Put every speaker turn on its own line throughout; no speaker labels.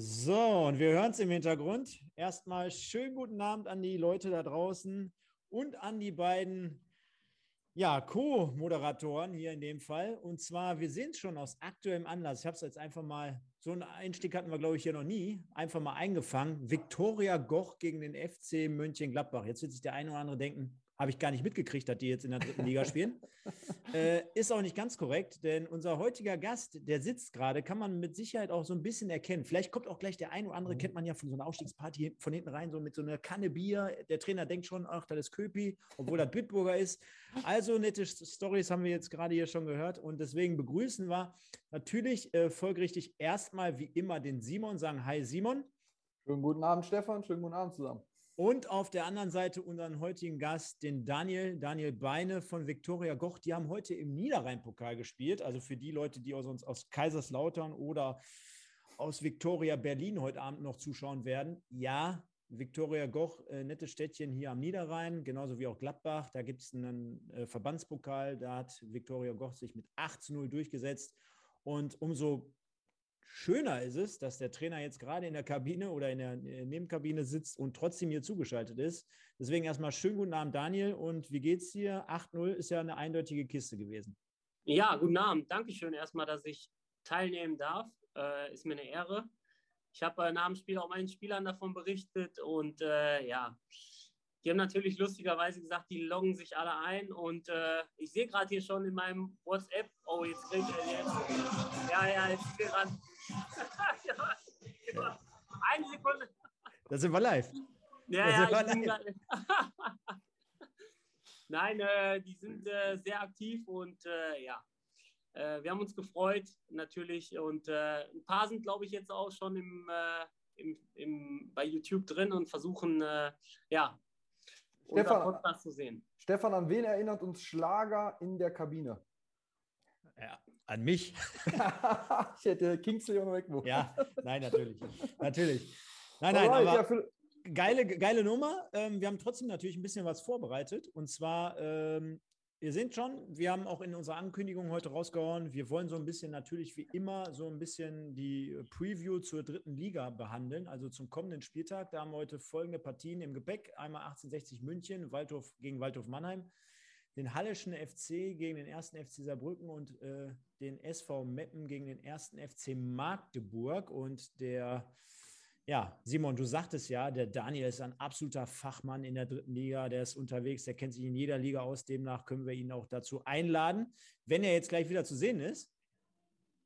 So, und wir hören es im Hintergrund. Erstmal schönen guten Abend an die Leute da draußen und an die beiden ja, Co-Moderatoren hier in dem Fall. Und zwar, wir es schon aus aktuellem Anlass. Ich habe es jetzt einfach mal, so einen Einstieg hatten wir, glaube ich, hier noch nie, einfach mal eingefangen. Viktoria Goch gegen den FC Mönchengladbach. Jetzt wird sich der eine oder andere denken, habe ich gar nicht mitgekriegt, dass die jetzt in der dritten Liga spielen. äh, ist auch nicht ganz korrekt, denn unser heutiger Gast, der sitzt gerade, kann man mit Sicherheit auch so ein bisschen erkennen. Vielleicht kommt auch gleich der ein oder andere, mhm. kennt man ja von so einer Aufstiegsparty von hinten rein, so mit so einer Kanne Bier. Der Trainer denkt schon, ach, das ist Köpi, obwohl das Bitburger ist. Also nette Stories haben wir jetzt gerade hier schon gehört und deswegen begrüßen wir natürlich äh, folgerichtig erstmal wie immer den Simon, sagen Hi Simon.
Schönen guten Abend, Stefan. Schönen guten Abend zusammen.
Und auf der anderen Seite unseren heutigen Gast, den Daniel, Daniel Beine von Viktoria Goch. Die haben heute im Niederrhein-Pokal gespielt. Also für die Leute, die aus uns aus Kaiserslautern oder aus Viktoria Berlin heute Abend noch zuschauen werden. Ja, Viktoria Goch, äh, nettes Städtchen hier am Niederrhein, genauso wie auch Gladbach. Da gibt es einen äh, Verbandspokal. Da hat Viktoria Goch sich mit 8 zu 0 durchgesetzt. Und umso Schöner ist es, dass der Trainer jetzt gerade in der Kabine oder in der Nebenkabine sitzt und trotzdem hier zugeschaltet ist. Deswegen erstmal schönen guten Abend, Daniel. Und wie geht's dir? 8-0 ist ja eine eindeutige Kiste gewesen.
Ja, guten Abend. Dankeschön erstmal, dass ich teilnehmen darf. Äh, ist mir eine Ehre. Ich habe äh, nach dem Spiel auch meinen Spielern davon berichtet und äh, ja, die haben natürlich lustigerweise gesagt, die loggen sich alle ein und äh, ich sehe gerade hier schon in meinem WhatsApp, oh, jetzt kriegt er jetzt. Ja, ja, jetzt ist gerade.
Ja, Eine Sekunde. Da sind wir live.
Ja, ja, live. Nein, äh, die sind äh, sehr aktiv und äh, ja, äh, wir haben uns gefreut natürlich und äh, ein paar sind, glaube ich, jetzt auch schon im, äh, im, im, bei YouTube drin und versuchen, ja,
Stefan, Podcast zu sehen. Stefan, an wen erinnert uns Schlager in der Kabine?
An mich.
ich hätte Kingsley und Wegmo.
Ja, nein, natürlich. natürlich. Nein, nein, Alright, aber ja, geile, geile Nummer. Ähm, wir haben trotzdem natürlich ein bisschen was vorbereitet. Und zwar ähm, Ihr seht schon, wir haben auch in unserer Ankündigung heute rausgehauen, wir wollen so ein bisschen natürlich wie immer so ein bisschen die Preview zur dritten Liga behandeln, also zum kommenden Spieltag. Da haben wir heute folgende Partien im Gepäck. Einmal 1860 München, Waldhof gegen Waldhof Mannheim, den Halleschen FC gegen den ersten FC Saarbrücken und äh, den SV Meppen gegen den ersten FC Magdeburg. Und der ja, Simon, du sagtest ja, der Daniel ist ein absoluter Fachmann in der dritten Liga, der ist unterwegs, der kennt sich in jeder Liga aus, demnach können wir ihn auch dazu einladen. Wenn er jetzt gleich wieder zu sehen ist,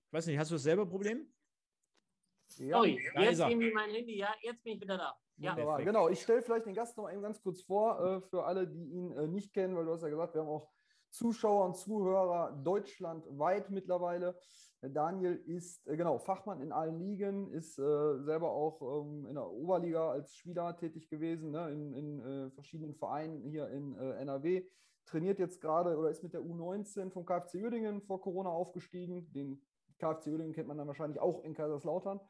ich weiß nicht, hast du dasselbe Problem?
Ja. Sorry, jetzt irgendwie mein Handy, ja, jetzt bin ich wieder da.
Ja, genau. Ich stelle vielleicht den Gast noch eben ganz kurz vor, äh, für alle, die ihn äh, nicht kennen, weil du hast ja gesagt, wir haben auch Zuschauer und Zuhörer deutschlandweit mittlerweile. Daniel ist äh, genau Fachmann in allen Ligen, ist äh, selber auch ähm, in der Oberliga als Spieler tätig gewesen, ne, in, in äh, verschiedenen Vereinen hier in äh, NRW. Trainiert jetzt gerade oder ist mit der U19 vom KfC Uerdingen vor Corona aufgestiegen. Den KfC Uerdingen kennt man dann wahrscheinlich auch in Kaiserslautern.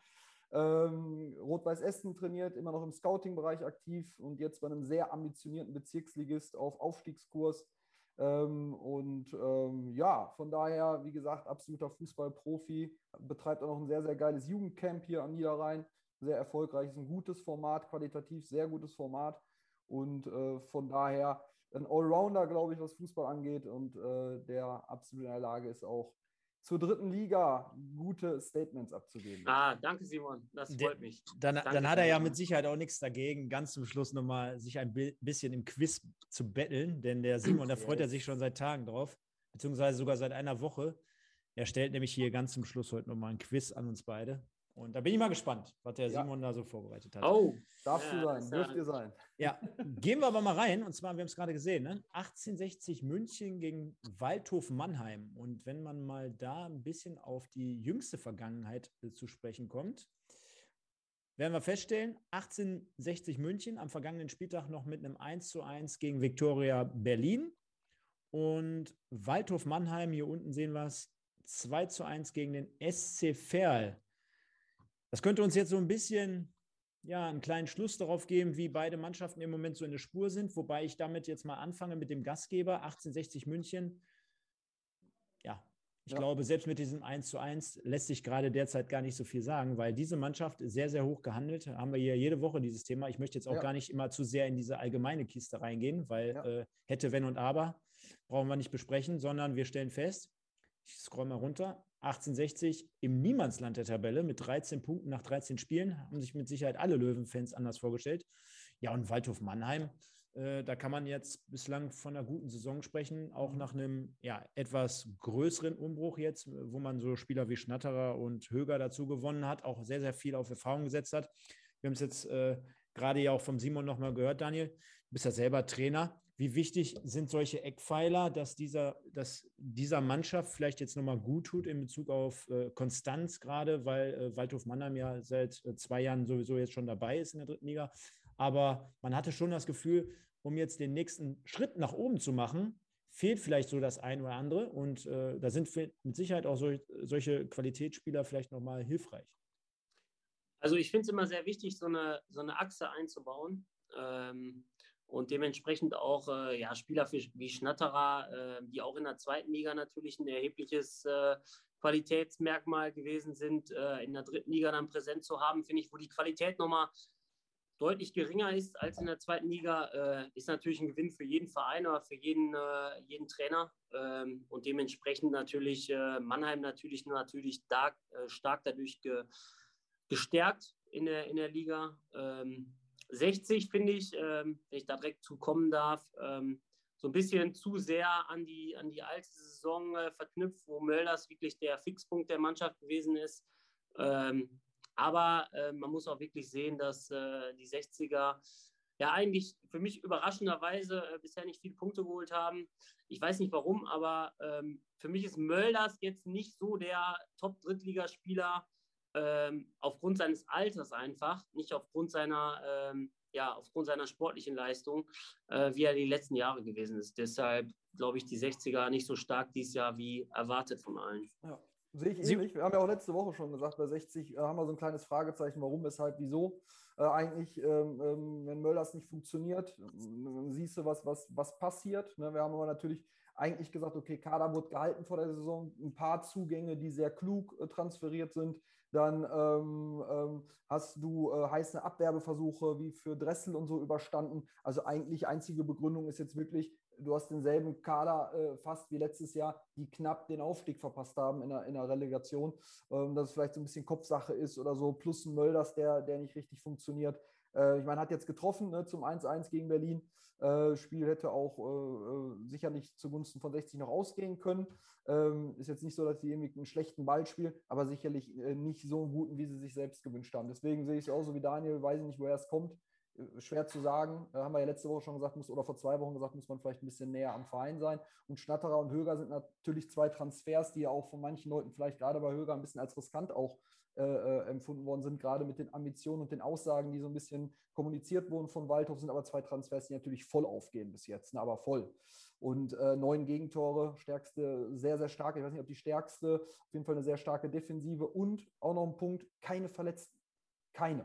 Ähm, Rot-Weiß Essen trainiert, immer noch im Scouting-Bereich aktiv und jetzt bei einem sehr ambitionierten Bezirksligist auf Aufstiegskurs ähm, und ähm, ja, von daher, wie gesagt, absoluter Fußballprofi, betreibt auch noch ein sehr, sehr geiles Jugendcamp hier am Niederrhein. Sehr erfolgreich, ist ein gutes Format, qualitativ sehr gutes Format. Und äh, von daher ein Allrounder, glaube ich, was Fußball angeht und äh, der absolut in der Lage ist, auch zur dritten Liga gute Statements abzugeben.
Ah, danke Simon, das freut mich.
Dann, dann hat er ja mit Sicherheit auch nichts dagegen, ganz zum Schluss nochmal sich ein bisschen im Quiz zu betteln, denn der Simon, da freut er sich schon seit Tagen drauf, beziehungsweise sogar seit einer Woche. Er stellt nämlich hier ganz zum Schluss heute nochmal ein Quiz an uns beide. Und da bin ich mal gespannt, was der Simon ja. da so vorbereitet hat.
Oh, darfst ja, du sein, dürft ihr sein.
Ja, gehen wir aber mal rein. Und zwar, wir haben es gerade gesehen, ne? 1860 München gegen Waldhof Mannheim. Und wenn man mal da ein bisschen auf die jüngste Vergangenheit äh, zu sprechen kommt, werden wir feststellen, 1860 München am vergangenen Spieltag noch mit einem 1 zu 1 gegen Viktoria Berlin. Und Waldhof Mannheim, hier unten sehen wir es, 2 zu 1 gegen den SC Verl. Das könnte uns jetzt so ein bisschen ja, einen kleinen Schluss darauf geben, wie beide Mannschaften im Moment so in der Spur sind, wobei ich damit jetzt mal anfange mit dem Gastgeber 1860 München. Ja, Ich ja. glaube, selbst mit diesem 1 zu 1 lässt sich gerade derzeit gar nicht so viel sagen, weil diese Mannschaft sehr, sehr hoch gehandelt. Haben wir hier jede Woche dieses Thema. Ich möchte jetzt auch ja. gar nicht immer zu sehr in diese allgemeine Kiste reingehen, weil ja. äh, hätte, wenn und aber brauchen wir nicht besprechen, sondern wir stellen fest, ich scroll mal runter, 1860 im Niemandsland der Tabelle mit 13 Punkten nach 13 Spielen, haben sich mit Sicherheit alle Löwenfans anders vorgestellt. Ja, und Waldhof Mannheim, äh, da kann man jetzt bislang von einer guten Saison sprechen, auch nach einem ja, etwas größeren Umbruch jetzt, wo man so Spieler wie Schnatterer und Höger dazu gewonnen hat, auch sehr, sehr viel auf Erfahrung gesetzt hat. Wir haben es jetzt äh, gerade ja auch vom Simon nochmal gehört, Daniel. Du bist ja selber Trainer. Wie wichtig sind solche Eckpfeiler, dass dieser, dass dieser Mannschaft vielleicht jetzt nochmal gut tut in Bezug auf äh, Konstanz gerade, weil äh, Waldhof Mannheim ja seit äh, zwei Jahren sowieso jetzt schon dabei ist in der dritten Liga. Aber man hatte schon das Gefühl, um jetzt den nächsten Schritt nach oben zu machen, fehlt vielleicht so das ein oder andere. Und äh, da sind mit Sicherheit auch so, solche Qualitätsspieler vielleicht nochmal hilfreich.
Also ich finde es immer sehr wichtig, so eine, so eine Achse einzubauen. Ähm, und dementsprechend auch äh, ja, Spieler wie Schnatterer, äh, die auch in der zweiten Liga natürlich ein erhebliches äh, Qualitätsmerkmal gewesen sind, äh, in der dritten Liga dann präsent zu haben, finde ich, wo die Qualität nochmal deutlich geringer ist als in der zweiten Liga, äh, ist natürlich ein Gewinn für jeden Verein oder für jeden, äh, jeden Trainer. Ähm, und dementsprechend natürlich Mannheim natürlich, natürlich stark, stark dadurch ge, gestärkt in der, in der Liga. Ähm, 60 finde ich, ähm, wenn ich da direkt zu kommen darf, ähm, so ein bisschen zu sehr an die, an die alte Saison äh, verknüpft, wo Mölders wirklich der Fixpunkt der Mannschaft gewesen ist. Ähm, aber äh, man muss auch wirklich sehen, dass äh, die 60er ja eigentlich für mich überraschenderweise äh, bisher nicht viele Punkte geholt haben. Ich weiß nicht warum, aber ähm, für mich ist Mölders jetzt nicht so der Top-Drittligaspieler, ähm, aufgrund seines Alters einfach, nicht aufgrund seiner, ähm, ja, aufgrund seiner sportlichen Leistung, äh, wie er die letzten Jahre gewesen ist. Deshalb glaube ich, die 60er nicht so stark dieses Jahr wie erwartet von allen.
Ja. Sehe ich ähnlich. Wir haben ja auch letzte Woche schon gesagt, bei 60 äh, haben wir so ein kleines Fragezeichen, warum, weshalb, wieso. Äh, eigentlich, ähm, ähm, wenn Möllers nicht funktioniert, siehst du, was, was, was passiert. Ne? Wir haben aber natürlich eigentlich gesagt, okay, Kader wird gehalten vor der Saison, ein paar Zugänge, die sehr klug äh, transferiert sind. Dann ähm, ähm, hast du äh, heiße Abwerbeversuche wie für Dressel und so überstanden. Also eigentlich einzige Begründung ist jetzt wirklich, du hast denselben Kader äh, fast wie letztes Jahr, die knapp den Aufstieg verpasst haben in der, in der Relegation. Ähm, dass es vielleicht so ein bisschen Kopfsache ist oder so, plus ein Mölders, der, der nicht richtig funktioniert. Äh, ich meine, hat jetzt getroffen ne, zum 1-1 gegen Berlin. Äh, Spiel hätte auch äh, äh sicherlich zugunsten von 60 noch ausgehen können. Ähm, ist jetzt nicht so, dass sie irgendwie einen schlechten Ball spielen, aber sicherlich äh, nicht so einen guten, wie sie sich selbst gewünscht haben. Deswegen sehe ich es auch so wie Daniel, weiß ich nicht, woher es kommt. Äh, schwer zu sagen, haben wir ja letzte Woche schon gesagt, muss, oder vor zwei Wochen gesagt, muss man vielleicht ein bisschen näher am Verein sein. Und Schnatterer und Höger sind natürlich zwei Transfers, die ja auch von manchen Leuten vielleicht gerade bei Höger ein bisschen als riskant auch äh, äh, empfunden worden sind, gerade mit den Ambitionen und den Aussagen, die so ein bisschen kommuniziert wurden von Waldhof, sind aber zwei Transfers, die natürlich voll aufgehen bis jetzt, ne, aber voll. Und äh, neun Gegentore, stärkste, sehr, sehr stark. Ich weiß nicht, ob die stärkste, auf jeden Fall eine sehr starke Defensive und auch noch ein Punkt, keine Verletzten. Keine.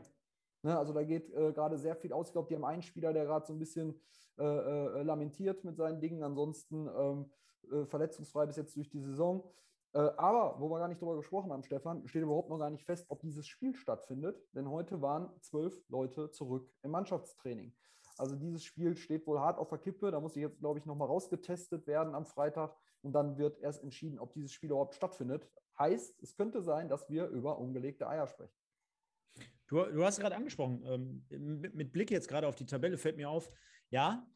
Ne, also da geht äh, gerade sehr viel aus. Ich glaube, die haben einen Spieler, der gerade so ein bisschen äh, äh, lamentiert mit seinen Dingen. Ansonsten ähm, äh, verletzungsfrei bis jetzt durch die Saison. Äh, aber, wo wir gar nicht drüber gesprochen haben, Stefan, steht überhaupt noch gar nicht fest, ob dieses Spiel stattfindet. Denn heute waren zwölf Leute zurück im Mannschaftstraining. Also dieses Spiel steht wohl hart auf der Kippe. Da muss ich jetzt, glaube ich, nochmal rausgetestet werden am Freitag. Und dann wird erst entschieden, ob dieses Spiel überhaupt stattfindet. Heißt, es könnte sein, dass wir über ungelegte Eier sprechen.
Du, du hast gerade angesprochen, ähm, mit, mit Blick jetzt gerade auf die Tabelle fällt mir auf, ja,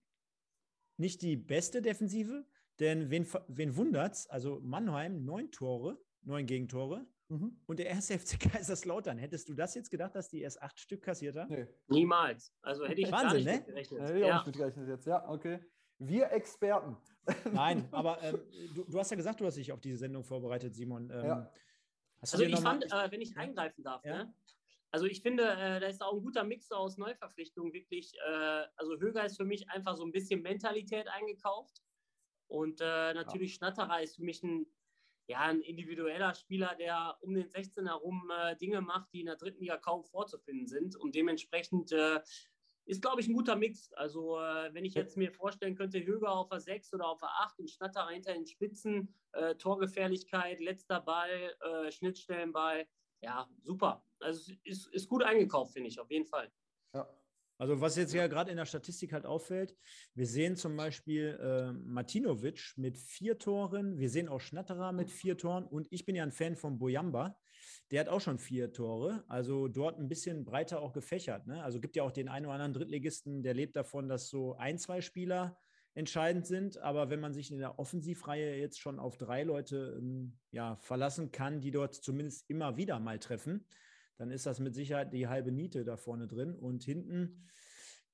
nicht die beste Defensive, denn wen, wen wundert's? Also Mannheim, neun Tore, neun Gegentore. Mhm. Und der erste FC Kaiserslautern. Hättest du das jetzt gedacht, dass die erst acht Stück kassiert haben? Nee.
Niemals. Also hätte ich
Wahnsinn, gar nicht ne? gerechnet. Hätte ich ja. auch nicht jetzt. Ja, okay. Wir Experten.
Nein, aber ähm, du, du, hast ja gesagt, du hast dich auf diese Sendung vorbereitet, Simon. Ähm,
ja. also ich fand, äh, wenn ich eingreifen darf, ja? ne? Also ich finde, äh, da ist auch ein guter Mix aus Neuverpflichtungen wirklich. Äh, also Höger ist für mich einfach so ein bisschen Mentalität eingekauft. Und äh, natürlich ja. Schnatterer ist für mich ein, ja, ein individueller Spieler, der um den 16 herum äh, Dinge macht, die in der dritten Liga kaum vorzufinden sind. Und dementsprechend, äh, ist, glaube ich, ein guter Mix. Also, äh, wenn ich jetzt mir vorstellen könnte, Höger auf der 6 oder auf der 8 und Schnatterer hinter den Spitzen, äh, Torgefährlichkeit, letzter Ball, äh, Schnittstellenball, ja, super. Also, ist, ist gut eingekauft, finde ich, auf jeden Fall.
Also was jetzt ja gerade in der Statistik halt auffällt, wir sehen zum Beispiel äh, Martinovic mit vier Toren, wir sehen auch Schnatterer mit vier Toren und ich bin ja ein Fan von Boyamba. Der hat auch schon vier Tore, also dort ein bisschen breiter auch gefächert. Ne? Also gibt ja auch den einen oder anderen Drittligisten, der lebt davon, dass so ein, zwei Spieler entscheidend sind. Aber wenn man sich in der Offensivreihe jetzt schon auf drei Leute ähm, ja, verlassen kann, die dort zumindest immer wieder mal treffen, dann ist das mit Sicherheit die halbe Niete da vorne drin. Und hinten,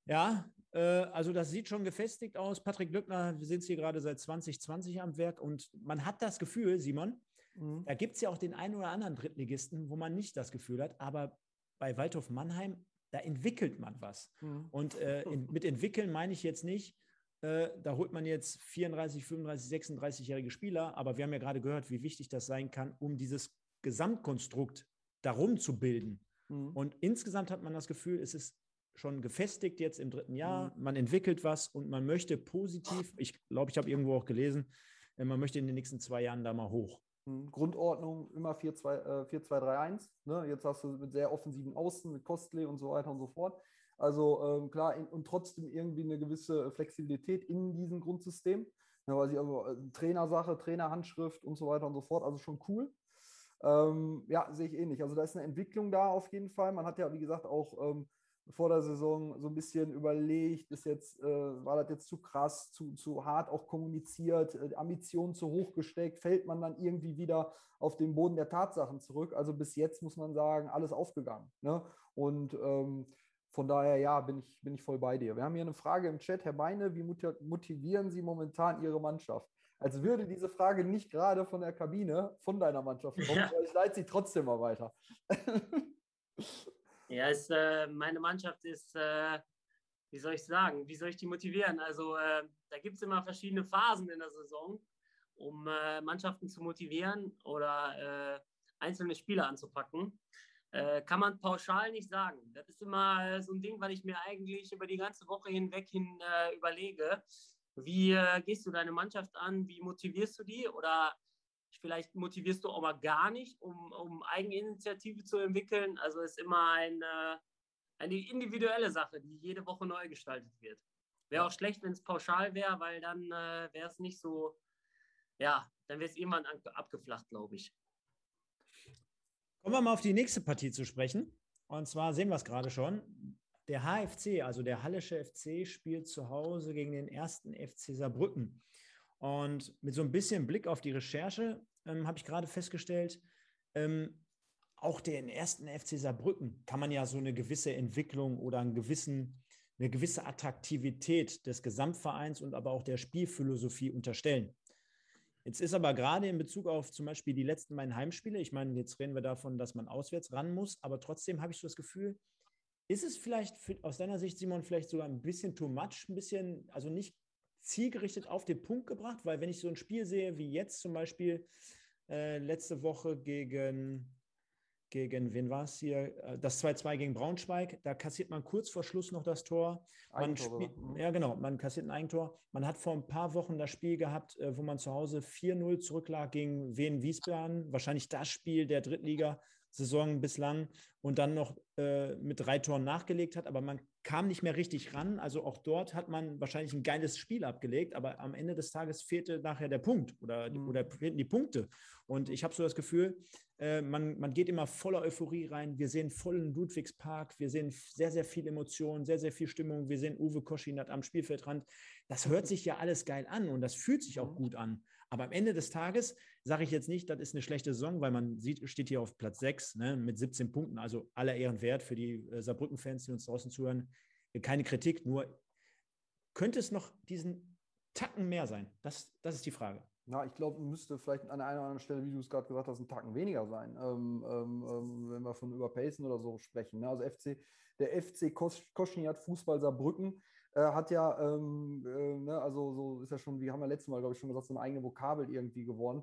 ja, äh, also das sieht schon gefestigt aus. Patrick Glückner, wir sind hier gerade seit 2020 am Werk und man hat das Gefühl, Simon, mhm. da gibt es ja auch den einen oder anderen Drittligisten, wo man nicht das Gefühl hat, aber bei Waldhof Mannheim, da entwickelt man was. Mhm. Und äh, in, mit entwickeln meine ich jetzt nicht, äh, da holt man jetzt 34, 35, 36-jährige Spieler, aber wir haben ja gerade gehört, wie wichtig das sein kann, um dieses Gesamtkonstrukt darum zu bilden. Mhm. Und insgesamt hat man das Gefühl, es ist schon gefestigt jetzt im dritten Jahr. Mhm. Man entwickelt was und man möchte positiv, ich glaube, ich habe irgendwo auch gelesen, äh, man möchte in den nächsten zwei Jahren da mal hoch.
Mhm. Grundordnung immer 4-2-3-1. Äh, ne? Jetzt hast du mit sehr offensiven Außen, mit Kostley und so weiter und so fort. Also ähm, klar, in, und trotzdem irgendwie eine gewisse Flexibilität in diesem Grundsystem. Ja, weiß ich, also, äh, Trainersache, Trainerhandschrift und so weiter und so fort. Also schon cool. Ähm, ja, sehe ich ähnlich. Also da ist eine Entwicklung da auf jeden Fall. Man hat ja, wie gesagt, auch ähm, vor der Saison so ein bisschen überlegt, ist jetzt, äh, war das jetzt zu krass, zu, zu hart auch kommuniziert, äh, Ambitionen zu hoch gesteckt, fällt man dann irgendwie wieder auf den Boden der Tatsachen zurück. Also bis jetzt muss man sagen, alles aufgegangen. Ne? Und ähm, von daher, ja, bin ich, bin ich voll bei dir. Wir haben hier eine Frage im Chat. Herr Beine, wie motivieren Sie momentan Ihre Mannschaft? Als würde diese Frage nicht gerade von der Kabine von deiner Mannschaft kommen, ja. aber ich leite sie trotzdem mal weiter.
ja, es, äh, meine Mannschaft ist, äh, wie soll ich sagen, wie soll ich die motivieren? Also äh, da gibt es immer verschiedene Phasen in der Saison, um äh, Mannschaften zu motivieren oder äh, einzelne Spieler anzupacken. Äh, kann man pauschal nicht sagen. Das ist immer so ein Ding, weil ich mir eigentlich über die ganze Woche hinweg hin überlege wie äh, gehst du deine Mannschaft an? Wie motivierst du die? Oder vielleicht motivierst du auch mal gar nicht, um, um Eigeninitiative zu entwickeln. Also es ist immer eine, eine individuelle Sache, die jede Woche neu gestaltet wird. Wäre auch schlecht, wenn es pauschal wäre, weil dann äh, wäre es nicht so, ja, dann wäre es irgendwann abgeflacht, glaube ich.
Kommen wir mal auf die nächste Partie zu sprechen. Und zwar sehen wir es gerade schon. Der HFC, also der Hallische FC, spielt zu Hause gegen den ersten FC Saarbrücken. Und mit so ein bisschen Blick auf die Recherche ähm, habe ich gerade festgestellt, ähm, auch den ersten FC Saarbrücken kann man ja so eine gewisse Entwicklung oder einen gewissen, eine gewisse Attraktivität des Gesamtvereins und aber auch der Spielphilosophie unterstellen. Jetzt ist aber gerade in Bezug auf zum Beispiel die letzten beiden Heimspiele, ich meine, jetzt reden wir davon, dass man auswärts ran muss, aber trotzdem habe ich so das Gefühl, ist es vielleicht für, aus deiner Sicht, Simon, vielleicht sogar ein bisschen too much, ein bisschen, also nicht zielgerichtet auf den Punkt gebracht? Weil wenn ich so ein Spiel sehe, wie jetzt zum Beispiel äh, letzte Woche gegen, gegen wen war es hier? Äh, das 2-2 gegen Braunschweig, da kassiert man kurz vor Schluss noch das Tor. Man spielt, mhm. ja, genau, man kassiert ein Eigentor. Man hat vor ein paar Wochen das Spiel gehabt, äh, wo man zu Hause 4-0 zurücklag gegen Wien Wiesbaden. Wahrscheinlich das Spiel der Drittliga Saison bislang und dann noch äh, mit drei Toren nachgelegt hat, aber man kam nicht mehr richtig ran. Also auch dort hat man wahrscheinlich ein geiles Spiel abgelegt, aber am Ende des Tages fehlte nachher der Punkt oder, mhm. oder fehlten die Punkte. Und ich habe so das Gefühl, äh, man, man geht immer voller Euphorie rein. Wir sehen vollen Ludwigspark, wir sehen sehr, sehr viel Emotion, sehr, sehr viel Stimmung. Wir sehen Uwe Koschinat am Spielfeldrand. Das hört sich ja alles geil an und das fühlt sich auch mhm. gut an. Aber am Ende des Tages sage ich jetzt nicht, das ist eine schlechte Saison, weil man sieht, steht hier auf Platz 6 ne, mit 17 Punkten. Also aller Ehren wert für die äh, Saarbrücken-Fans, die uns draußen zuhören. Keine Kritik, nur könnte es noch diesen Tacken mehr sein? Das, das ist die Frage.
Ja, ich glaube, müsste vielleicht an einer oder anderen Stelle, wie du es gerade gesagt hast, ein Tacken weniger sein, ähm, ähm, ähm wenn wir von Überpacen oder so sprechen. Ne? Also FC, der FC Koschniat Fußball Saarbrücken äh, hat ja, ähm, äh, ne, also so ist ja schon, wie haben wir letztes Mal, glaube ich, schon gesagt, so eine eigene Vokabel irgendwie geworden.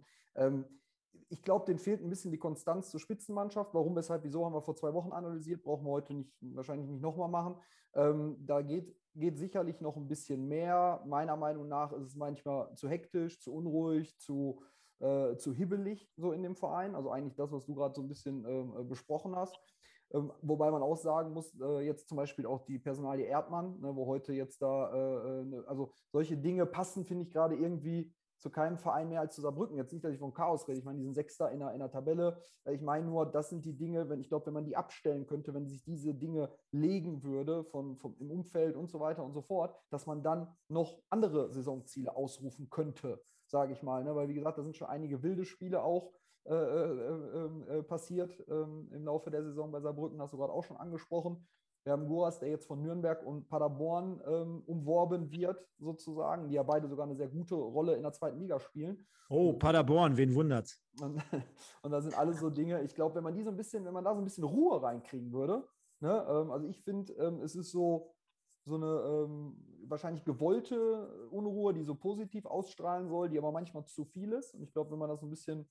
Ähm, ich glaube, denen fehlt ein bisschen die Konstanz zur Spitzenmannschaft. Warum, weshalb, wieso haben wir vor zwei Wochen analysiert, brauchen wir heute nicht, wahrscheinlich nicht nochmal machen. Ähm, da geht, geht sicherlich noch ein bisschen mehr. Meiner Meinung nach ist es manchmal zu hektisch, zu unruhig, zu, äh, zu hibbelig so in dem Verein. Also eigentlich das, was du gerade so ein bisschen äh, besprochen hast. Ähm, wobei man auch sagen muss, äh, jetzt zum Beispiel auch die Personalie Erdmann, ne, wo heute jetzt da, äh, äh, ne, also solche Dinge passen, finde ich gerade irgendwie zu keinem Verein mehr als zu Saarbrücken. Jetzt nicht, dass ich von Chaos rede. Ich meine, diesen Sechster in der, in der Tabelle. Ich meine nur, das sind die Dinge, wenn ich glaube, wenn man die abstellen könnte, wenn sich diese Dinge legen würde von, von, im Umfeld und so weiter und so fort, dass man dann noch andere Saisonziele ausrufen könnte, sage ich mal. Ne? Weil, wie gesagt, da sind schon einige wilde Spiele auch äh, äh, äh, passiert ähm, im Laufe der Saison bei Saarbrücken, hast du gerade auch schon angesprochen. Wir haben Goras, der jetzt von Nürnberg und Paderborn ähm, umworben wird, sozusagen, die ja beide sogar eine sehr gute Rolle in der zweiten Liga spielen.
Oh, Paderborn, wen wundert's?
Und, und da sind alles so Dinge, ich glaube, wenn man die so ein bisschen, wenn man da so ein bisschen Ruhe reinkriegen würde, ne, ähm, also ich finde, ähm, es ist so, so eine ähm, wahrscheinlich gewollte Unruhe, die so positiv ausstrahlen soll, die aber manchmal zu viel ist. Und ich glaube, wenn man das so ein bisschen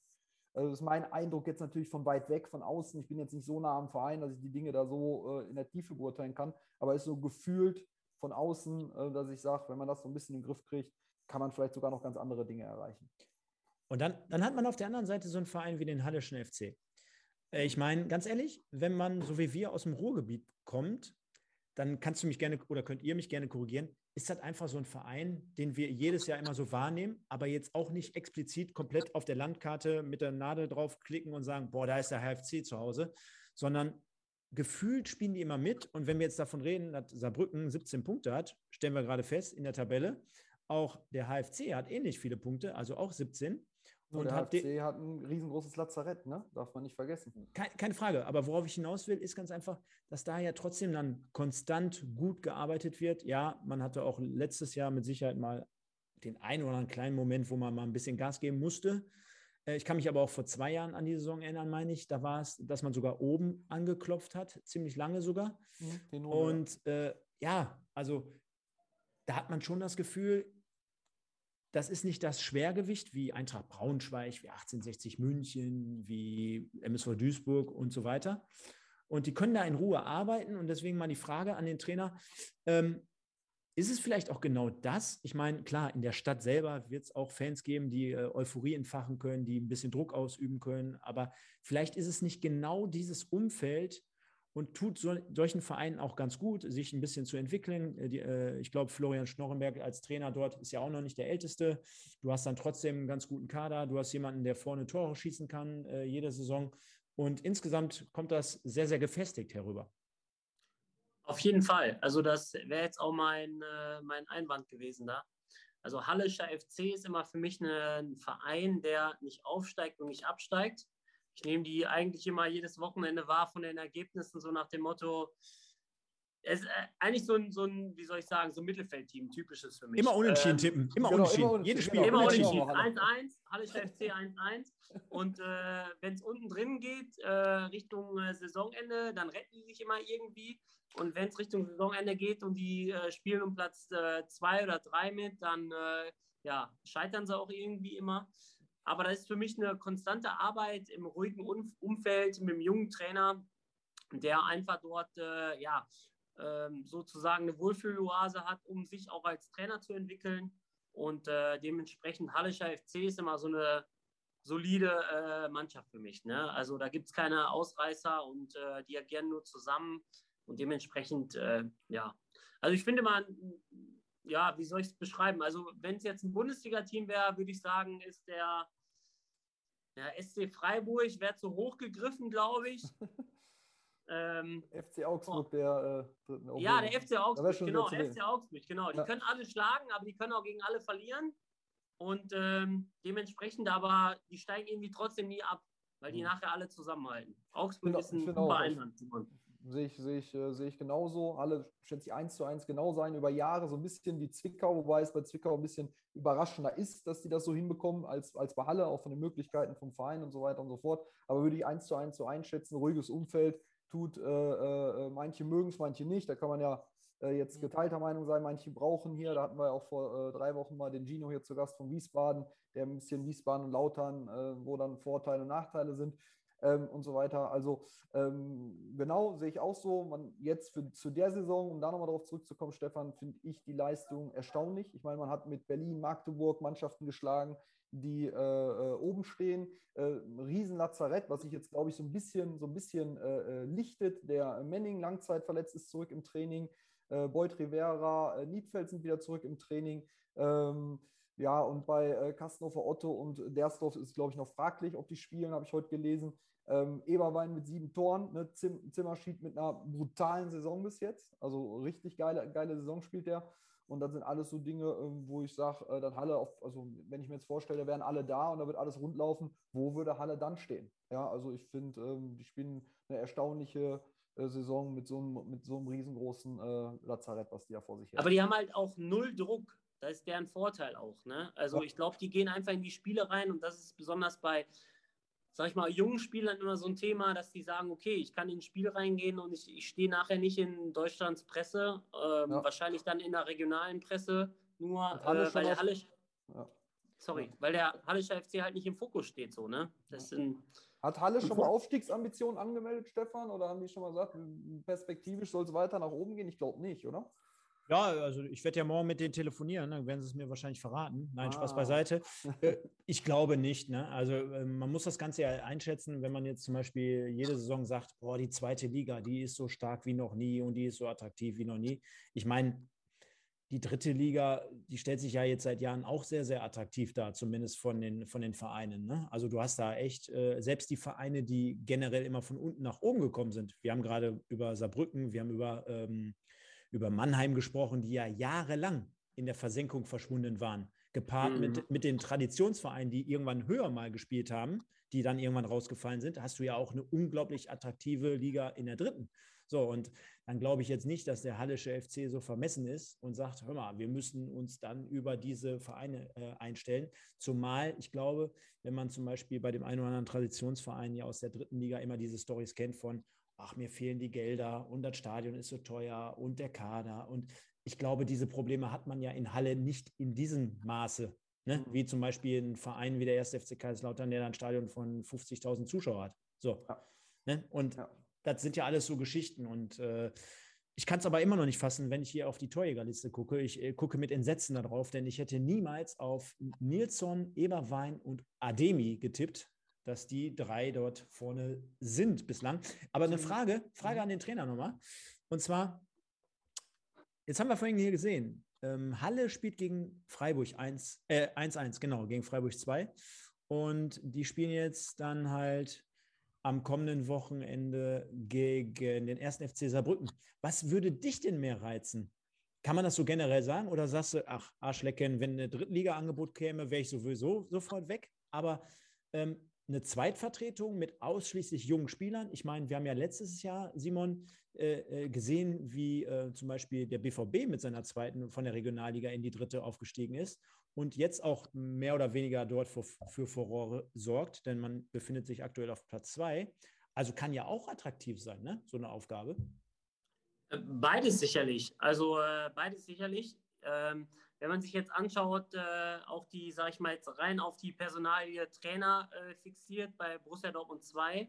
also das ist mein Eindruck jetzt natürlich von weit weg, von außen. Ich bin jetzt nicht so nah am Verein, dass ich die Dinge da so äh, in der Tiefe beurteilen kann. Aber es ist so gefühlt von außen, äh, dass ich sage, wenn man das so ein bisschen in den Griff kriegt, kann man vielleicht sogar noch ganz andere Dinge erreichen.
Und dann, dann hat man auf der anderen Seite so einen Verein wie den Halleschen FC. Äh, ich meine, ganz ehrlich, wenn man so wie wir aus dem Ruhrgebiet kommt, dann kannst du mich gerne oder könnt ihr mich gerne korrigieren ist das einfach so ein Verein, den wir jedes Jahr immer so wahrnehmen, aber jetzt auch nicht explizit komplett auf der Landkarte mit der Nadel draufklicken und sagen, boah, da ist der HFC zu Hause, sondern gefühlt spielen die immer mit. Und wenn wir jetzt davon reden, dass Saarbrücken 17 Punkte hat, stellen wir gerade fest in der Tabelle. Auch der HFC hat ähnlich viele Punkte, also auch 17.
Und der hat HFC hat ein riesengroßes Lazarett, ne? darf man nicht vergessen.
Keine, keine Frage, aber worauf ich hinaus will, ist ganz einfach, dass da ja trotzdem dann konstant gut gearbeitet wird. Ja, man hatte auch letztes Jahr mit Sicherheit mal den einen oder anderen kleinen Moment, wo man mal ein bisschen Gas geben musste. Äh, ich kann mich aber auch vor zwei Jahren an die Saison erinnern, meine ich. Da war es, dass man sogar oben angeklopft hat, ziemlich lange sogar. Mhm, Und äh, ja, also da hat man schon das Gefühl, das ist nicht das Schwergewicht wie Eintracht Braunschweig, wie 1860 München, wie MSV Duisburg und so weiter. Und die können da in Ruhe arbeiten. Und deswegen mal die Frage an den Trainer, ähm, ist es vielleicht auch genau das? Ich meine, klar, in der Stadt selber wird es auch Fans geben, die äh, Euphorie entfachen können, die ein bisschen Druck ausüben können. Aber vielleicht ist es nicht genau dieses Umfeld, und tut so, solchen Vereinen auch ganz gut, sich ein bisschen zu entwickeln. Äh, die, äh, ich glaube, Florian Schnorrenberg als Trainer dort ist ja auch noch nicht der Älteste. Du hast dann trotzdem einen ganz guten Kader. Du hast jemanden, der vorne Tore schießen kann, äh, jede Saison. Und insgesamt kommt das sehr, sehr gefestigt herüber.
Auf jeden Fall. Also das wäre jetzt auch mein, äh, mein Einwand gewesen da. Also Hallischer FC ist immer für mich ein Verein, der nicht aufsteigt und nicht absteigt, ich nehme die eigentlich immer jedes Wochenende wahr von den Ergebnissen, so nach dem Motto, es ist äh, eigentlich so ein, so ein, wie soll ich sagen, so ein Mittelfeldteam, typisches für mich.
Immer unentschieden ähm, tippen, immer genau, unentschieden. Immer Jedes Spiel.
Immer unentschieden. 1-1, Halle FC 1-1. Und äh, wenn es unten drin geht, äh, Richtung äh, Saisonende, dann retten die sich immer irgendwie. Und wenn es Richtung Saisonende geht und die äh, spielen um Platz 2 äh, oder 3 mit, dann ja, scheitern sie auch irgendwie immer. Aber das ist für mich eine konstante Arbeit im ruhigen Umfeld mit einem jungen Trainer, der einfach dort äh, ja, äh, sozusagen eine Wohlfühloase hat, um sich auch als Trainer zu entwickeln. Und äh, dementsprechend Hallischer FC ist immer so eine solide äh, Mannschaft für mich. Ne? Also da gibt es keine Ausreißer und äh, die agieren nur zusammen. Und dementsprechend, äh, ja. Also ich finde mal, ja, wie soll ich es beschreiben? Also, wenn es jetzt ein Bundesliga-Team wäre, würde ich sagen, ist der ja, SC Freiburg wäre zu hoch gegriffen, glaube ich.
ähm, FC Augsburg, oh. der
äh, dritten Ja, der FC Augsburg, genau, FC Augsburg, genau. Die ja. können alle schlagen, aber die können auch gegen alle verlieren. Und ähm, dementsprechend aber, die steigen irgendwie trotzdem nie ab, weil die mhm. nachher alle zusammenhalten. Augsburg ist ein super Einwand.
Sehe ich, sehe, ich, äh, sehe ich genauso. Alle schätze ich eins zu eins genau sein über Jahre, so ein bisschen wie Zwickau, wobei es bei Zwickau ein bisschen überraschender ist, dass die das so hinbekommen als, als bei Halle, auch von den Möglichkeiten vom Verein und so weiter und so fort. Aber würde ich eins zu eins so einschätzen, ruhiges Umfeld, tut. Äh, äh, manche mögen es, manche nicht. Da kann man ja äh, jetzt geteilter Meinung sein. Manche brauchen hier, da hatten wir auch vor äh, drei Wochen mal den Gino hier zu Gast von Wiesbaden, der ein bisschen Wiesbaden und Lautern, äh, wo dann Vorteile und Nachteile sind ähm, und so weiter. Also ähm, genau, sehe ich auch so. Man jetzt für, zu der Saison, um da nochmal darauf zurückzukommen, Stefan, finde ich die Leistung erstaunlich. Ich meine, man hat mit Berlin, Magdeburg Mannschaften geschlagen, die äh, äh oben stehen. Äh, Riesenlazarett, was sich jetzt, glaube ich, so ein bisschen, so ein bisschen äh, äh lichtet. Der Manning langzeitverletzt ist zurück im Training. Äh, Beuth Rivera, äh, Niedfeld sind wieder zurück im Training. Ähm, ja, und bei äh, Kastenhofer Otto und Dersdorf ist, glaube ich, noch fraglich, ob die spielen, habe ich heute gelesen. Ähm, Eberwein mit sieben Toren, ne? Zim Zimmerschied mit einer brutalen Saison bis jetzt. Also richtig geile, geile Saison spielt der. Und das sind alles so Dinge, ähm, wo ich sage, äh, dann Halle, auf, also wenn ich mir jetzt vorstelle, wären alle da und da wird alles rundlaufen, wo würde Halle dann stehen? Ja, also ich finde, ähm, die spielen eine erstaunliche äh, Saison mit so einem, mit so einem riesengroßen äh, Lazarett, was die ja vor sich
haben. Aber die haben halt auch null Druck. Das ist deren Vorteil auch. Ne? Also ja. ich glaube, die gehen einfach in die Spiele rein und das ist besonders bei sag ich mal, jungen Spielern immer so ein Thema, dass die sagen, okay, ich kann ins Spiel reingehen und ich, ich stehe nachher nicht in Deutschlands Presse, ähm, ja. wahrscheinlich dann in der regionalen Presse, nur äh, weil der Halle, ja. sorry, weil der Hallischer FC halt nicht im Fokus steht, so, ne? Das sind,
Hat Halle schon mal Aufstiegsambitionen angemeldet, Stefan? Oder haben die schon mal gesagt, perspektivisch soll es weiter nach oben gehen? Ich glaube nicht, oder?
Ja, also ich werde ja morgen mit denen telefonieren, dann werden sie es mir wahrscheinlich verraten. Nein, ah. Spaß beiseite. Äh, ich glaube nicht. Ne? Also ähm, man muss das Ganze ja einschätzen, wenn man jetzt zum Beispiel jede Saison sagt, boah, die zweite Liga, die ist so stark wie noch nie und die ist so attraktiv wie noch nie. Ich meine, die dritte Liga, die stellt sich ja jetzt seit Jahren auch sehr, sehr attraktiv dar, zumindest von den, von den Vereinen. Ne? Also du hast da echt, äh, selbst die Vereine, die generell immer von unten nach oben gekommen sind. Wir haben gerade über Saarbrücken, wir haben über ähm, über Mannheim gesprochen, die ja jahrelang in der Versenkung verschwunden waren, gepaart mhm. mit, mit den Traditionsvereinen, die irgendwann höher mal gespielt haben, die dann irgendwann rausgefallen sind, hast du ja auch eine unglaublich attraktive Liga in der dritten. So, und dann glaube ich jetzt nicht, dass der Hallische FC so vermessen ist und sagt, hör mal, wir müssen uns dann über diese Vereine äh, einstellen. Zumal ich glaube, wenn man zum Beispiel bei dem einen oder anderen Traditionsverein ja aus der dritten Liga immer diese Stories kennt von, ach, mir fehlen die Gelder und das Stadion ist so teuer und der Kader. Und ich glaube, diese Probleme hat man ja in Halle nicht in diesem Maße. Ne? Mhm. Wie zum Beispiel ein Verein wie der 1. FC Kaiserslautern, der ein Stadion von 50.000 Zuschauern hat. So. Ja. Ne? Und ja. das sind ja alles so Geschichten. Und äh, ich kann es aber immer noch nicht fassen, wenn ich hier auf die Torjägerliste gucke. Ich äh, gucke mit Entsetzen darauf, denn ich hätte niemals auf Nilsson, Eberwein und Ademi getippt dass die drei dort vorne sind bislang. Aber eine Frage, Frage an den Trainer nochmal. Und zwar, jetzt haben wir vorhin hier gesehen, ähm, Halle spielt gegen Freiburg 1, äh, 1-1, genau, gegen Freiburg 2. Und die spielen jetzt dann halt am kommenden Wochenende gegen den ersten FC Saarbrücken. Was würde dich denn mehr reizen? Kann man das so generell sagen? Oder sagst du, ach, Arschlecken, wenn ein Drittliga-Angebot käme, wäre ich sowieso sofort weg? Aber ähm, eine Zweitvertretung mit ausschließlich jungen Spielern. Ich meine, wir haben ja letztes Jahr, Simon, äh, äh gesehen, wie äh, zum Beispiel der BVB mit seiner zweiten von der Regionalliga in die dritte aufgestiegen ist und jetzt auch mehr oder weniger dort für, für Furore sorgt, denn man befindet sich aktuell auf Platz zwei. Also kann ja auch attraktiv sein, ne? so eine Aufgabe.
Äh, beides sicherlich. Also äh, beides sicherlich. Ähm, wenn man sich jetzt anschaut, äh, auch die, sage ich mal, jetzt rein auf die Personalie Trainer äh, fixiert bei Borussia Dortmund 2,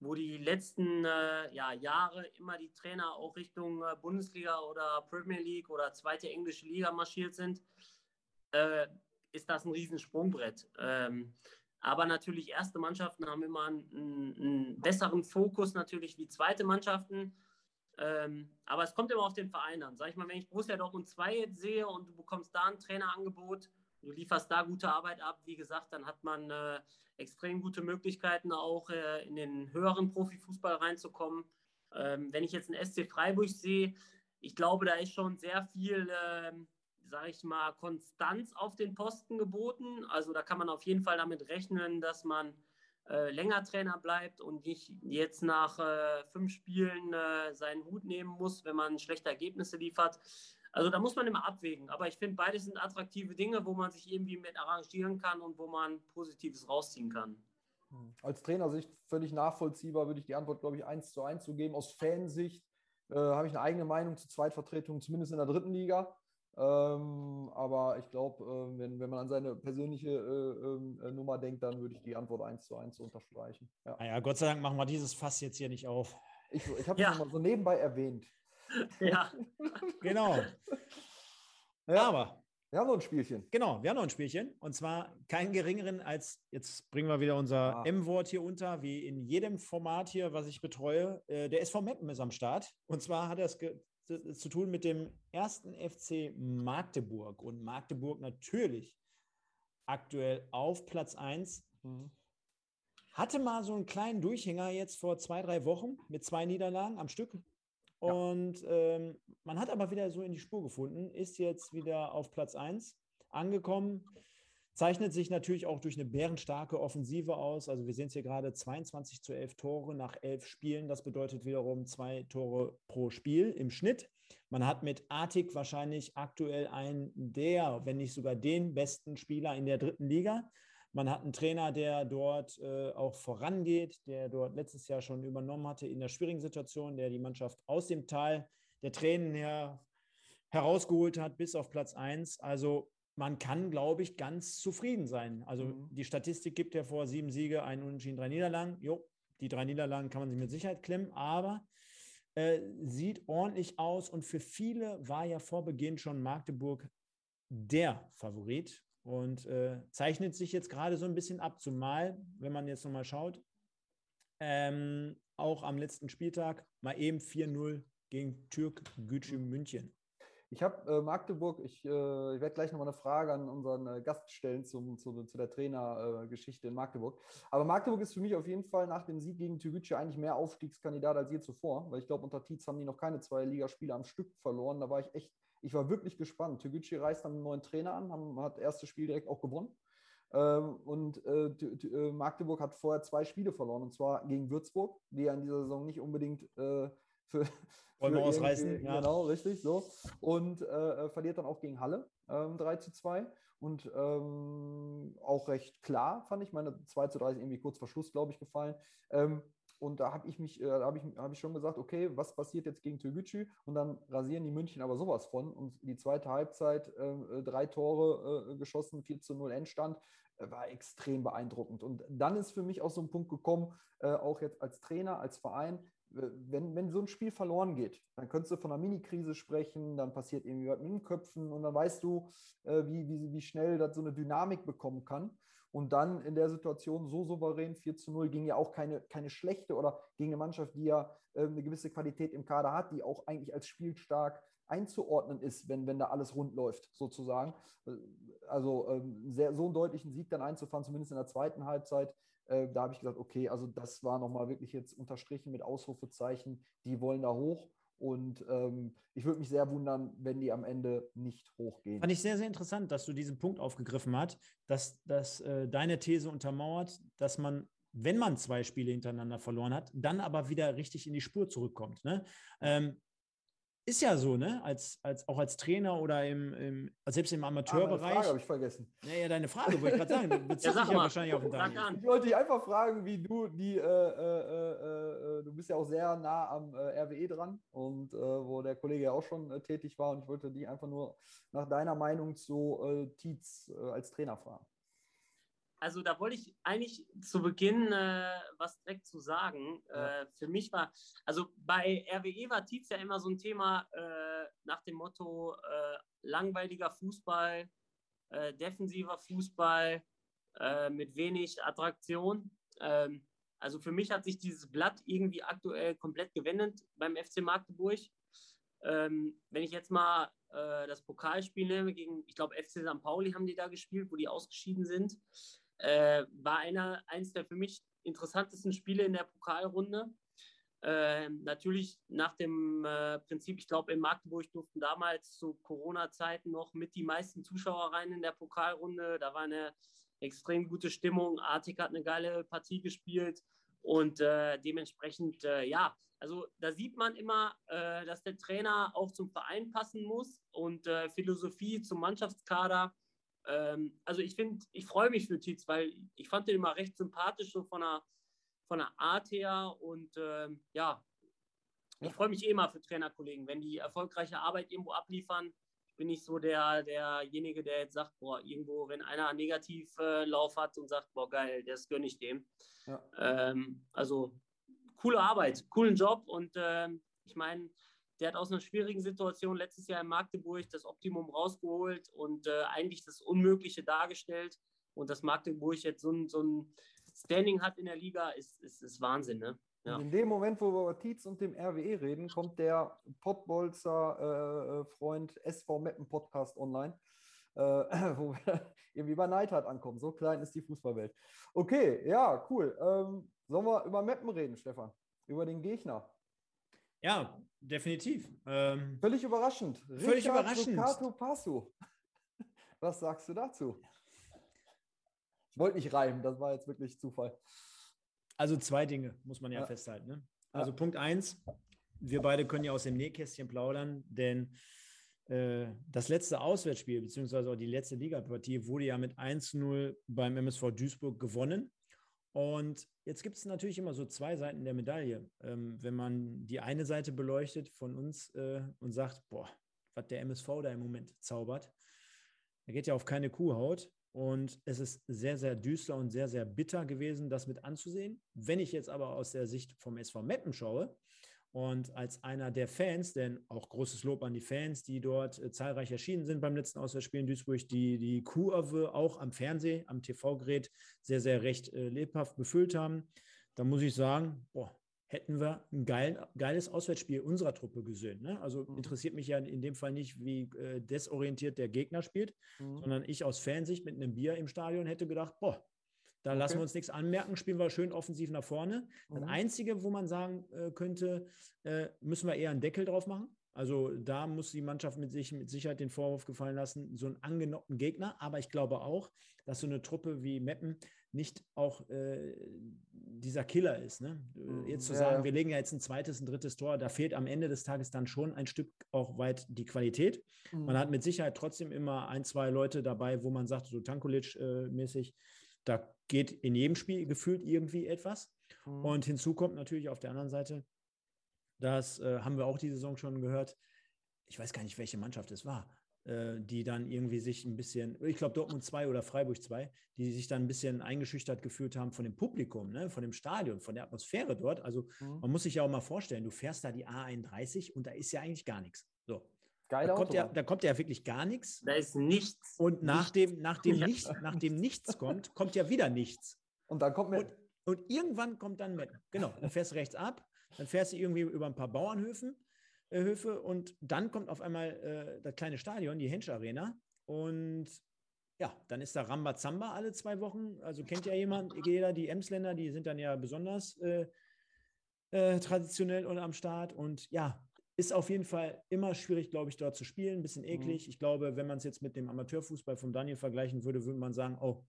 wo die letzten äh, ja, Jahre immer die Trainer auch Richtung äh, Bundesliga oder Premier League oder zweite englische Liga marschiert sind, äh, ist das ein Riesensprungbrett. Ähm, aber natürlich, erste Mannschaften haben immer einen, einen besseren Fokus natürlich wie zweite Mannschaften. Ähm, aber es kommt immer auf den Verein an. Sag ich mal, wenn ich Borussia Dortmund 2 jetzt sehe und du bekommst da ein Trainerangebot, du lieferst da gute Arbeit ab, wie gesagt, dann hat man äh, extrem gute Möglichkeiten, auch äh, in den höheren Profifußball reinzukommen. Ähm, wenn ich jetzt einen SC Freiburg sehe, ich glaube, da ist schon sehr viel, äh, sage ich mal, Konstanz auf den Posten geboten. Also da kann man auf jeden Fall damit rechnen, dass man äh, länger Trainer bleibt und nicht jetzt nach äh, fünf Spielen äh, seinen Hut nehmen muss, wenn man schlechte Ergebnisse liefert. Also da muss man immer abwägen. Aber ich finde, beides sind attraktive Dinge, wo man sich irgendwie mit arrangieren kann und wo man Positives rausziehen kann.
Als Trainersicht völlig nachvollziehbar würde ich die Antwort, glaube ich, eins zu eins zu geben. Aus Fansicht äh, habe ich eine eigene Meinung zu Zweitvertretungen, zumindest in der dritten Liga. Ähm, aber ich glaube, äh, wenn, wenn man an seine persönliche äh, äh, Nummer denkt, dann würde ich die Antwort eins zu eins unterstreichen.
Ja. Naja, Gott sei Dank machen wir dieses Fass jetzt hier nicht auf.
Ich, ich habe es ja. mal so nebenbei erwähnt.
Ja, genau. Ja. Aber
wir haben noch ein Spielchen.
Genau, wir haben noch ein Spielchen. Und zwar keinen geringeren als, jetzt bringen wir wieder unser ah. M-Wort hier unter, wie in jedem Format hier, was ich betreue. Äh, der SV Meppen ist am Start. Und zwar hat er es zu tun mit dem ersten FC Magdeburg. Und Magdeburg natürlich aktuell auf Platz 1. Mhm. Hatte mal so einen kleinen Durchhänger jetzt vor zwei, drei Wochen mit zwei Niederlagen am Stück. Und ähm, man hat aber wieder so in die Spur gefunden, ist jetzt wieder auf Platz 1 angekommen. Zeichnet sich natürlich auch durch eine bärenstarke Offensive aus. Also wir sehen es hier gerade 22 zu 11 Tore nach elf Spielen. Das bedeutet wiederum zwei Tore pro Spiel im Schnitt. Man hat mit Artig wahrscheinlich aktuell einen der, wenn nicht sogar den besten Spieler in der dritten Liga. Man hat einen Trainer, der dort äh, auch vorangeht, der dort letztes Jahr schon übernommen hatte in der schwierigen Situation, der die Mannschaft aus dem Tal der Tränen her herausgeholt hat bis auf Platz 1. Also man kann, glaube ich, ganz zufrieden sein. Also mhm. die Statistik gibt ja vor sieben Siege, ein Unentschieden, drei Niederlagen. Jo, die drei Niederlagen kann man sich mit Sicherheit klemmen, aber äh, sieht ordentlich aus und für viele war ja vor Beginn schon Magdeburg der Favorit und äh, zeichnet sich jetzt gerade so ein bisschen ab, zumal, wenn man jetzt nochmal schaut, ähm, auch am letzten Spieltag mal eben 4-0 gegen Türk Gücü München.
Ich habe äh, Magdeburg, ich, äh, ich werde gleich nochmal eine Frage an unseren äh, Gast stellen zum, zu, zu der Trainergeschichte in Magdeburg. Aber Magdeburg ist für mich auf jeden Fall nach dem Sieg gegen Türkgücü eigentlich mehr Aufstiegskandidat als je zuvor, weil ich glaube, unter Tietz haben die noch keine zwei Ligaspiele am Stück verloren. Da war ich echt, ich war wirklich gespannt. Türkgücü reist dann einen neuen Trainer an, haben, hat das erste Spiel direkt auch gewonnen. Ähm, und äh, äh, Magdeburg hat vorher zwei Spiele verloren, und zwar gegen Würzburg, die ja in dieser Saison nicht unbedingt äh, für,
wollen wir ausreißen.
Ja. Genau, richtig, so. Und äh, äh verliert dann auch gegen Halle ähm, 3 zu 2. Und ähm, auch recht klar, fand ich. Meine 2 zu 3 ist irgendwie kurz vor Schluss, glaube ich, gefallen. Ähm, und da habe ich mich, äh, habe ich, hab ich schon gesagt, okay, was passiert jetzt gegen Türgücü? Und dann rasieren die München aber sowas von. Und die zweite Halbzeit, äh, drei Tore äh, geschossen, 4 zu 0 Endstand, äh, war extrem beeindruckend. Und dann ist für mich auch so ein Punkt gekommen, äh, auch jetzt als Trainer, als Verein, wenn, wenn so ein Spiel verloren geht, dann könntest du von einer Mini-Krise sprechen, dann passiert irgendwie was mit den Köpfen und dann weißt du, äh, wie, wie, wie schnell das so eine Dynamik bekommen kann. Und dann in der Situation so souverän 4 zu 0 ging ja auch keine, keine schlechte oder gegen eine Mannschaft, die ja äh, eine gewisse Qualität im Kader hat, die auch eigentlich als spielstark einzuordnen ist, wenn, wenn da alles rund läuft, sozusagen. Also ähm, sehr, so einen deutlichen Sieg dann einzufahren, zumindest in der zweiten Halbzeit, äh, da habe ich gesagt, okay, also das war nochmal wirklich jetzt unterstrichen mit Ausrufezeichen, die wollen da hoch. Und ähm, ich würde mich sehr wundern, wenn die am Ende nicht hochgehen.
Fand ich sehr, sehr interessant, dass du diesen Punkt aufgegriffen hast, dass, dass äh, deine These untermauert, dass man, wenn man zwei Spiele hintereinander verloren hat, dann aber wieder richtig in die Spur zurückkommt. Ne? Ähm, ist ja so, ne? Als, als, auch als Trainer oder im, im selbst im Amateurbereich. Ah,
Frage habe ich vergessen.
Naja, deine Frage wollte ich gerade sagen. Du ja, dich ja wahrscheinlich auf den Daniel.
Ich wollte dich einfach fragen, wie du die, äh, äh, äh, du bist ja auch sehr nah am äh, RWE dran und äh, wo der Kollege ja auch schon äh, tätig war und ich wollte dich einfach nur nach deiner Meinung zu äh, Tietz als Trainer fragen
also da wollte ich eigentlich zu Beginn äh, was direkt zu sagen. Ja. Äh, für mich war, also bei RWE war Tietz ja immer so ein Thema äh, nach dem Motto äh, langweiliger Fußball, äh, defensiver Fußball äh, mit wenig Attraktion. Ähm, also für mich hat sich dieses Blatt irgendwie aktuell komplett gewendet beim FC Magdeburg. Ähm, wenn ich jetzt mal das Pokalspiel nehme gegen, ich glaube, FC St. Pauli haben die da gespielt, wo die ausgeschieden sind äh, war einer, eins der für mich interessantesten Spiele in der Pokalrunde. Äh, natürlich nach dem äh, Prinzip, ich glaube, in Magdeburg durften damals zu Corona-Zeiten noch mit die meisten Zuschauer rein in der Pokalrunde. Da war eine extrem gute Stimmung. Artik hat eine geile Partie gespielt und äh, dementsprechend, äh, ja, also da sieht man immer, äh, dass der Trainer auch zum Verein passen muss und Philosophie zum Mannschaftskader ähm, also ich finde, ich freue mich für Tietz, weil ich fand den immer recht sympathisch, so von der, von der Art her. Und ähm, ja, ich freue mich eh immer für Trainerkollegen, wenn die erfolgreiche Arbeit irgendwo abliefern. Ich bin nicht so der, derjenige, der jetzt sagt, boah, irgendwo, wenn einer einen Negativlauf äh, hat und sagt, boah, geil, das gönne ich dem. Ja. Ähm, also coole Arbeit, coolen Job und ähm, ich meine, der hat aus einer schwierigen Situation letztes Jahr in Magdeburg das Optimum rausgeholt und äh, eigentlich das Unmögliche dargestellt. Und dass Magdeburg jetzt so ein, so ein Standing hat in der Liga, ist, ist, ist Wahnsinn. Ne?
Ja. in dem Moment, wo wir über Tietz und dem RWE reden, kommt der Pottbolzer äh, äh Freund SV Meppen Podcast online, äh, wo wir irgendwie bei Neidhardt ankommen. So klein ist die Fußballwelt. Okay, ja, cool. Ähm, sollen wir über Meppen reden, Stefan? Über den Gegner?
Ja, definitiv. Ähm,
völlig überraschend.
Völlig Richard überraschend.
Lucato Passo. Was sagst du dazu? Ich wollte nicht reimen, das war jetzt wirklich Zufall.
Also zwei Dinge muss man ja, ja. festhalten. Ne? Also ja. Punkt eins, wir beide können ja aus dem Nähkästchen plaudern, denn äh, das letzte Auswärtsspiel, beziehungsweise auch die letzte Ligapartie, wurde ja mit 1-0 beim MSV Duisburg gewonnen. Und jetzt gibt es natürlich immer so zwei Seiten der Medaille. Ähm, wenn man die eine Seite beleuchtet von uns äh, und sagt, boah, was der MSV da im Moment zaubert, er geht ja auf keine Kuhhaut. Und es ist sehr, sehr düster und sehr, sehr bitter gewesen, das mit anzusehen. Wenn ich jetzt aber aus der Sicht vom SV Meppen schaue, und als einer der Fans, denn auch großes Lob an die Fans, die dort äh, zahlreich erschienen sind beim letzten Auswärtsspiel in Duisburg, die die Kurve auch am Fernseh, am TV-Gerät sehr, sehr recht äh, lebhaft befüllt haben. Da muss ich sagen, boah, hätten wir ein geil, geiles Auswärtsspiel unserer Truppe gesehen. Ne? Also mhm. interessiert mich ja in dem Fall nicht, wie äh, desorientiert der Gegner spielt, mhm. sondern ich aus Fansicht mit einem Bier im Stadion hätte gedacht, boah, da okay. lassen wir uns nichts anmerken, spielen wir schön offensiv nach vorne. Das mhm. Einzige, wo man sagen äh, könnte, äh, müssen wir eher einen Deckel drauf machen. Also da muss die Mannschaft mit sich mit Sicherheit den Vorwurf gefallen lassen, so einen angenockten Gegner. Aber ich glaube auch, dass so eine Truppe wie Meppen nicht auch äh, dieser Killer ist. Ne? Mhm. Jetzt zu ja. sagen, wir legen ja jetzt ein zweites, ein drittes Tor, da fehlt am Ende des Tages dann schon ein Stück auch weit die Qualität. Mhm. Man hat mit Sicherheit trotzdem immer ein, zwei Leute dabei, wo man sagt, so Tankulic-mäßig, da geht in jedem Spiel gefühlt irgendwie etwas. Mhm. Und hinzu kommt natürlich auf der anderen Seite, das äh, haben wir auch die Saison schon gehört, ich weiß gar nicht, welche Mannschaft es war, äh, die dann irgendwie sich ein bisschen, ich glaube Dortmund 2 oder Freiburg 2, die sich dann ein bisschen eingeschüchtert gefühlt haben von dem Publikum, ne, von dem Stadion, von der Atmosphäre dort. Also mhm. man muss sich ja auch mal vorstellen, du fährst da die A31 und da ist ja eigentlich gar nichts. Geile da, kommt ja, da kommt ja wirklich gar nichts.
Da ist nichts.
Und nach, nichts. Dem, nach, dem, nichts, nach dem Nichts kommt, kommt ja wieder nichts.
Und dann kommt
mit. Und, und irgendwann kommt dann mit. Genau, dann fährst du rechts ab, dann fährst du irgendwie über ein paar Bauernhöfen äh, Höfe, und dann kommt auf einmal äh, das kleine Stadion, die Hensch Arena. Und ja, dann ist da Rambazamba alle zwei Wochen. Also kennt ja jemand, jeder, die Emsländer, die sind dann ja besonders äh, äh traditionell und am Start. Und ja, ist auf jeden Fall immer schwierig, glaube ich, dort zu spielen. Ein bisschen mhm. eklig. Mhm. Ich glaube, wenn man es jetzt mit dem Amateurfußball von Daniel vergleichen würde, würde man sagen, oh,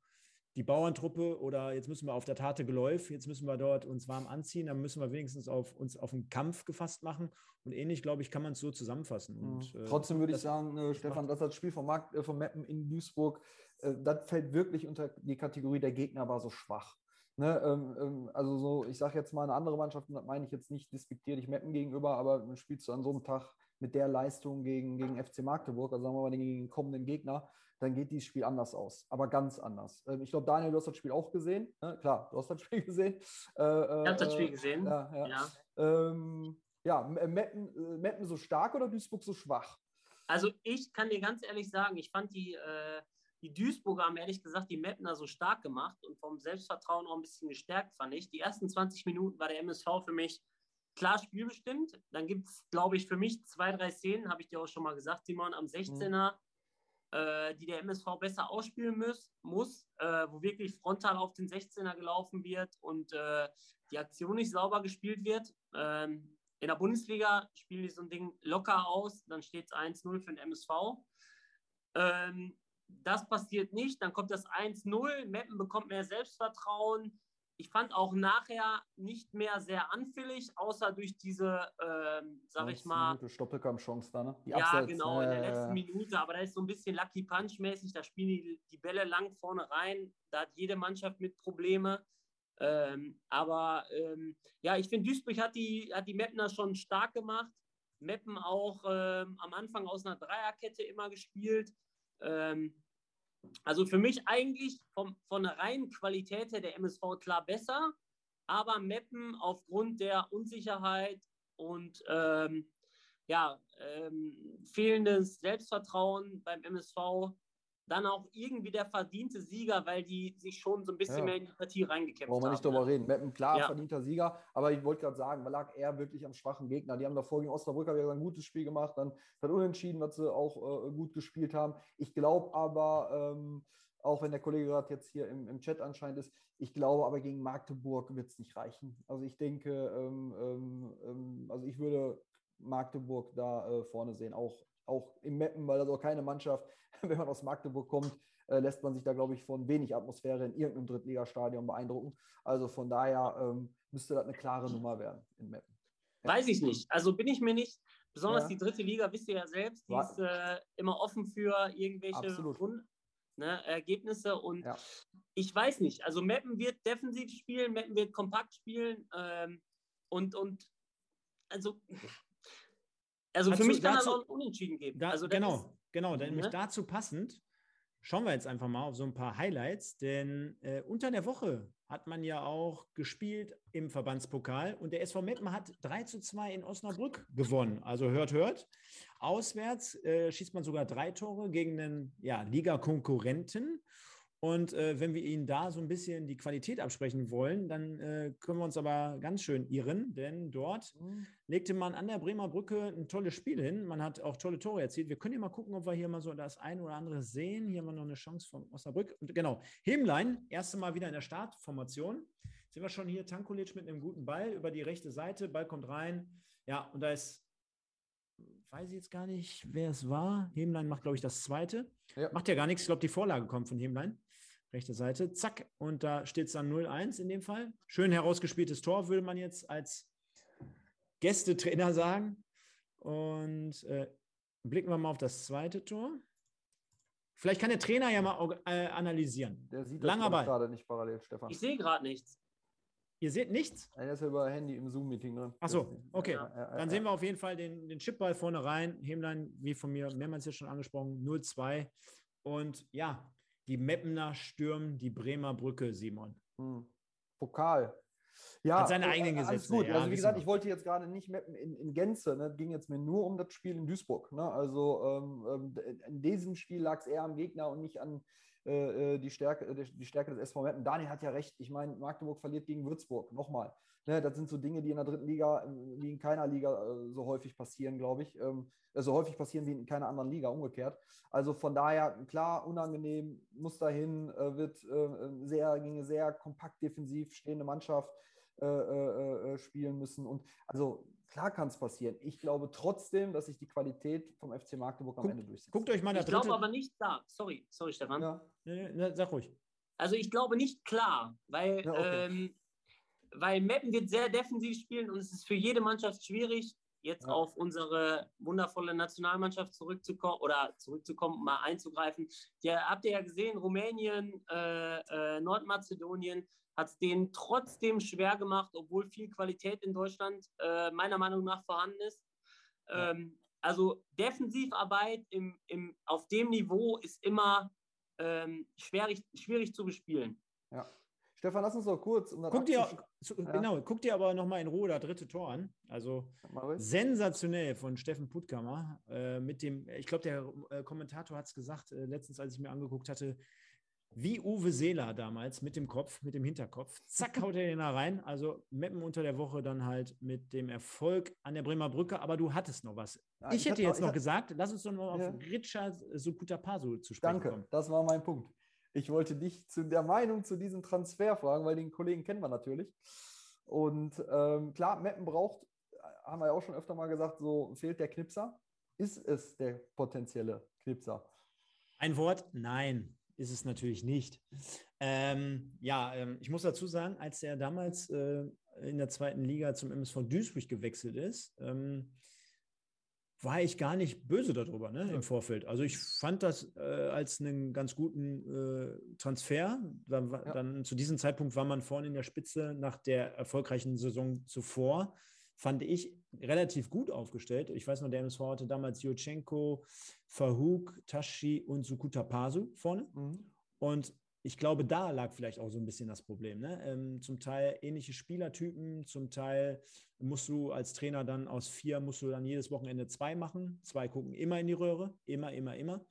die Bauerntruppe oder jetzt müssen wir auf der Tate Geläuf, jetzt müssen wir dort uns warm anziehen, dann müssen wir wenigstens auf uns auf einen Kampf gefasst machen. Und ähnlich, glaube ich, kann man es so zusammenfassen. Und,
mhm. äh, Trotzdem würde ich sagen, äh, Stefan, dass das Spiel vom, Markt, äh, vom Mappen in Duisburg, äh, das fällt wirklich unter die Kategorie, der Gegner war so schwach. Ne, ähm, ähm, also so, ich sage jetzt mal eine andere Mannschaft, das meine ich jetzt nicht despektierlich Meppen gegenüber, aber spielst du an so einem Tag mit der Leistung gegen, gegen FC Magdeburg, also sagen wir mal gegen den kommenden Gegner, dann geht dieses Spiel anders aus, aber ganz anders. Ähm, ich glaube, Daniel, du hast das Spiel auch gesehen. Ne? Klar, du hast das Spiel gesehen.
Äh, äh, ich habe das Spiel gesehen. Ja,
ja. ja. Ähm, ja Meppen, äh, Meppen so stark oder Duisburg so schwach?
Also ich kann dir ganz ehrlich sagen, ich fand die, äh, die Duisburger haben ehrlich gesagt die Mettner so stark gemacht und vom Selbstvertrauen auch ein bisschen gestärkt, fand ich. Die ersten 20 Minuten war der MSV für mich klar spielbestimmt. Dann gibt es, glaube ich, für mich zwei, drei Szenen, habe ich dir auch schon mal gesagt, Simon, am 16er, mhm. äh, die der MSV besser ausspielen muss, muss äh, wo wirklich frontal auf den 16er gelaufen wird und äh, die Aktion nicht sauber gespielt wird. Ähm, in der Bundesliga spielen die so ein Ding locker aus, dann steht es 1-0 für den MSV. Ähm, das passiert nicht. Dann kommt das 1-0. Meppen bekommt mehr Selbstvertrauen. ich fand auch nachher nicht mehr sehr anfällig, außer durch diese, ähm, sag ich mal.
Minute Stoppelkamp-Chance da, ne?
Die ja, Abseits. genau, in der letzten Minute. Aber da ist so ein bisschen Lucky Punch-mäßig. Da spielen die, die Bälle lang vorne rein. Da hat jede Mannschaft mit Probleme. Ähm, aber ähm, ja, ich finde, Duisburg hat die, hat die Meppner schon stark gemacht. Meppen auch ähm, am Anfang aus einer Dreierkette immer gespielt. Ähm, also für mich eigentlich vom, von der reinen Qualität her der MSV klar besser, aber Meppen aufgrund der Unsicherheit und ähm, ja, ähm, fehlendes Selbstvertrauen beim MSV dann auch irgendwie der verdiente Sieger, weil die sich schon so ein bisschen ja. mehr in die Partie reingekämpft haben.
Wollen wir nicht drüber ne? reden. Meppen, klar, ja. verdienter Sieger, aber ich wollte gerade sagen, man lag eher wirklich am schwachen Gegner. Die haben davor gegen Osnabrück wieder ein gutes Spiel gemacht, dann hat unentschieden, was sie auch äh, gut gespielt haben. Ich glaube aber, ähm, auch wenn der Kollege gerade jetzt hier im, im Chat anscheinend ist, ich glaube aber gegen Magdeburg wird es nicht reichen. Also ich denke, ähm, ähm, ähm, also ich würde Magdeburg da äh, vorne sehen, auch, auch im Meppen, weil das auch keine Mannschaft, wenn man aus Magdeburg kommt, äh, lässt man sich da, glaube ich, von wenig Atmosphäre in irgendeinem Drittligastadion beeindrucken. Also von daher ähm, müsste das eine klare Nummer werden in Meppen.
Ja. Weiß ich nicht. Also bin ich mir nicht. Besonders ja. die dritte Liga, wisst ihr ja selbst, die War, ist äh, immer offen für irgendwelche Grund, ne, Ergebnisse. Und ja. ich weiß nicht. Also Meppen wird defensiv spielen, Meppen wird kompakt spielen. Ähm, und, und also also für mich kann dazu, das auch Unentschieden geben.
Da,
also
genau, ist, genau. Nämlich ne? dazu passend schauen wir jetzt einfach mal auf so ein paar Highlights, denn äh, unter der Woche hat man ja auch gespielt im Verbandspokal und der SV Meppen hat 3 zu 2 in Osnabrück gewonnen. Also hört, hört. Auswärts äh, schießt man sogar drei Tore gegen einen ja, Liga-Konkurrenten und äh, wenn wir ihnen da so ein bisschen die Qualität absprechen wollen, dann äh, können wir uns aber ganz schön irren, denn dort mhm. legte man an der Bremer Brücke ein tolles Spiel hin. Man hat auch tolle Tore erzielt. Wir können hier mal gucken, ob wir hier mal so das ein oder andere sehen. Hier haben wir noch eine Chance von Osnabrück. Und genau, Hemlein, erste Mal wieder in der Startformation. Sehen wir schon hier Tankulic mit einem guten Ball über die rechte Seite. Ball kommt rein. Ja, und da ist, weiß ich jetzt gar nicht, wer es war. Hemlein macht, glaube ich, das zweite. Ja. Macht ja gar nichts. Ich glaube, die Vorlage kommt von Hemlein rechte Seite, zack, und da steht es dann 0-1 in dem Fall. Schön herausgespieltes Tor, würde man jetzt als Gästetrainer sagen. Und äh, blicken wir mal auf das zweite Tor. Vielleicht kann der Trainer ja mal äh, analysieren.
Der sieht Langer das gerade nicht parallel, Stefan.
Ich sehe gerade nichts.
Ihr seht nichts?
Er ist ja über Handy im Zoom-Meeting drin.
Ach so, okay. Ja, ja, Dann sehen wir auf jeden Fall den, den Chipball vorne rein. Hemlein, wie von mir mehrmals ja schon angesprochen, 0-2. Und ja, die Meppener stürmen die Bremer Brücke, Simon. Hm.
Pokal.
Ja, Hat seine äh, eigenen Gesetze. Alles
gut. Ja, also wie gesagt, ich wollte jetzt gerade nicht Meppen in, in Gänze. Ne? Ging jetzt mir nur um das Spiel in Duisburg. Ne? Also ähm, ähm in diesem Spiel lag es eher am Gegner und nicht an äh, äh die, Stärke, äh, die Stärke des SV Meppen. Daniel hat ja recht. Ich meine, Magdeburg verliert gegen Würzburg. Nochmal. Ne? Das sind so Dinge, die in der dritten Liga, wie in keiner Liga äh, so häufig passieren, glaube ich. Ähm, so häufig passieren wie in keiner anderen Liga, umgekehrt. Also von daher, klar, unangenehm, muss dahin, äh, wird äh, sehr, gegen eine sehr kompakt defensiv stehende Mannschaft äh, äh, äh spielen müssen. Und also klar kann es passieren. Ich glaube trotzdem, dass sich die Qualität vom FC Magdeburg am
guckt,
Ende durchsetzt.
Guckt euch mal
Ich glaube aber nicht da. Sorry, sorry, Stefan. Ja.
Ja, sag ruhig.
Also ich glaube nicht klar, weil, ja, okay. ähm, weil Meppen wird sehr defensiv spielen und es ist für jede Mannschaft schwierig, jetzt ja. auf unsere wundervolle Nationalmannschaft zurückzukommen oder zurückzukommen, mal einzugreifen. Ja, habt ihr ja gesehen, Rumänien, äh, äh, Nordmazedonien hat es denen trotzdem schwer gemacht, obwohl viel Qualität in Deutschland äh, meiner Meinung nach vorhanden ist. Ja. Ähm, also Defensivarbeit im, im, auf dem Niveau ist immer ähm, schwierig, schwierig zu bespielen.
Ja. Stefan, lass uns doch kurz. Um
guck dir, ja. Genau, guck dir aber nochmal in Ruhe das dritte Tor an. Also sensationell von Steffen Puttkammer. Äh, mit dem, ich glaube, der äh, Kommentator hat es gesagt, äh, letztens, als ich mir angeguckt hatte, wie Uwe Seeler damals mit dem Kopf, mit dem Hinterkopf. Zack, haut er den da rein. Also Meppen unter der Woche dann halt mit dem Erfolg an der Bremer Brücke. Aber du hattest noch was. Ja, ich, ich, hätte jetzt noch, noch gesagt, lass uns doch noch ja. auf Richard Sukutapasu zu sprechen
Danke,
kommen.
das war mein Punkt. Ich wollte dich zu der Meinung zu diesem Transfer fragen, weil den Kollegen kennen wir natürlich. Und ähm, klar, Meppen braucht, haben wir ja auch schon öfter mal gesagt, so fehlt der Knipser. Ist es der potenzielle Knipser?
Ein Wort, nein. ist es natürlich nicht. Ähm, ja, ähm, ich muss dazu sagen, als er damals äh, in der zweiten Liga zum MSV Duisburg gewechselt ist, ähm, war ich gar nicht böse darüber ne, im Vorfeld. Also ich fand das äh, als einen ganz guten äh, Transfer. Dann, ja. dann, zu diesem Zeitpunkt war man vorne in der Spitze nach der erfolgreichen Saison zuvor. Fand ich relativ gut aufgestellt. Ich weiß noch, der MSV hatte damals Jurchenko, Fahuk, Tashi und Sukuta Pasu vorne. Mhm. Und ich glaube, da lag vielleicht auch so ein bisschen das Problem. Ne? Ähm, zum Teil ähnliche Spielertypen, zum Teil musst du als Trainer dann aus vier, musst du dann jedes Wochenende zwei machen. Zwei gucken immer in die Röhre, immer, immer, immer.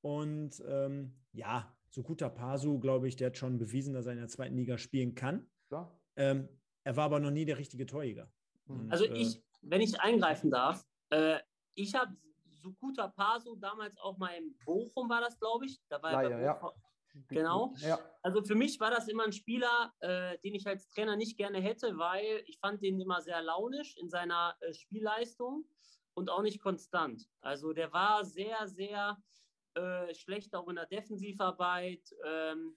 Und ähm, ja, Sukuta Pasu, glaube ich, der hat schon bewiesen, dass er in der zweiten Liga spielen kann. Ja. Ähm, er war aber noch nie der richtige Torjäger.
Mhm. Und, also äh, ich, wenn ich eingreifen darf, äh, ich habe Sukuta Pasu damals auch mal in Bochum war das, glaube ich. Da war er Bochum, ja. Genau. Ja. Also für mich war das immer ein Spieler, äh, den ich als Trainer nicht gerne hätte, weil ich fand den immer sehr launisch in seiner äh, Spielleistung und auch nicht konstant. Also der war sehr, sehr äh, schlecht auch in der Defensivarbeit. Ähm,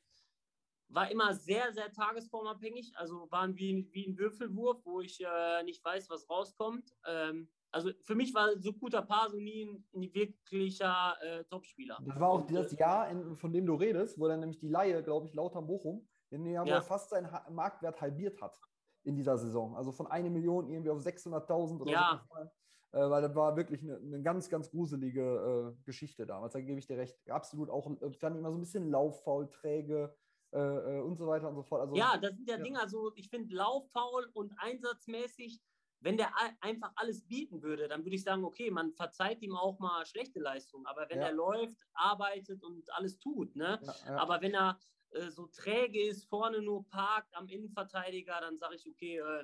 war immer sehr, sehr tagesformabhängig. Also waren wie, wie ein Würfelwurf, wo ich äh, nicht weiß, was rauskommt. Ähm, also für mich war Sukuta Paso nie ein, ein wirklicher äh, Topspieler.
Das war auch das Jahr, in, von dem du redest, wo dann nämlich die Laie, glaube ich, Lauter Bochum, in dem ja. fast seinen ha Marktwert halbiert hat in dieser Saison. Also von einer Million irgendwie auf 600.000 oder
ja.
so. Äh, weil das war wirklich eine, eine ganz, ganz gruselige äh, Geschichte damals. Da gebe ich dir recht. Absolut auch, äh, fand ich immer so ein bisschen lauffaul, träge. Äh, äh, und so weiter und so fort.
Also, ja, das sind ja, ja. Dinge, also ich finde lauffaul und einsatzmäßig wenn der einfach alles bieten würde, dann würde ich sagen, okay, man verzeiht ihm auch mal schlechte Leistungen. Aber wenn ja. er läuft, arbeitet und alles tut, ne? Ja, ja. Aber wenn er äh, so träge ist, vorne nur parkt am Innenverteidiger, dann sage ich, okay, äh,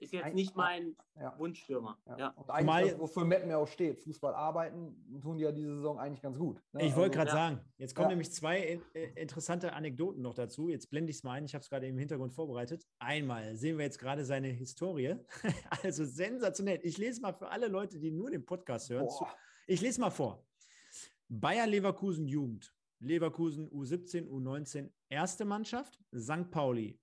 ist jetzt nicht mein ja. Wunschstürmer. Ja. ja.
Und eigentlich, Mal, das, wofür Meppen ja auch steht, Fußball arbeiten, tun die ja diese Saison eigentlich ganz gut.
Ne? Ich wollte also, gerade ja. sagen, jetzt kommen nämlich zwei äh, interessante Anekdoten noch dazu. Jetzt blende ich es mal ein, ich habe es gerade im Hintergrund vorbereitet. Einmal sehen wir jetzt gerade seine Historie. also sensationell. Ich lese mal für alle Leute, die nur den Podcast hören. Zu, ich lese mal vor. Bayer Leverkusen Jugend, Leverkusen U17, U19 erste Mannschaft, St. Pauli,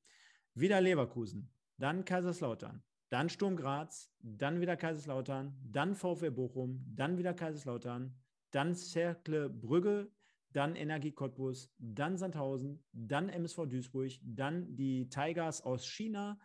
wieder Leverkusen, dann Kaiserslautern, dann Sturm Graz, dann wieder Kaiserslautern, dann VfL Bochum, dann wieder Kaiserslautern, dann Cercle Brügge, dann Energie Cottbus, dann Sandhausen, dann MSV Duisburg, dann die Tigers aus China,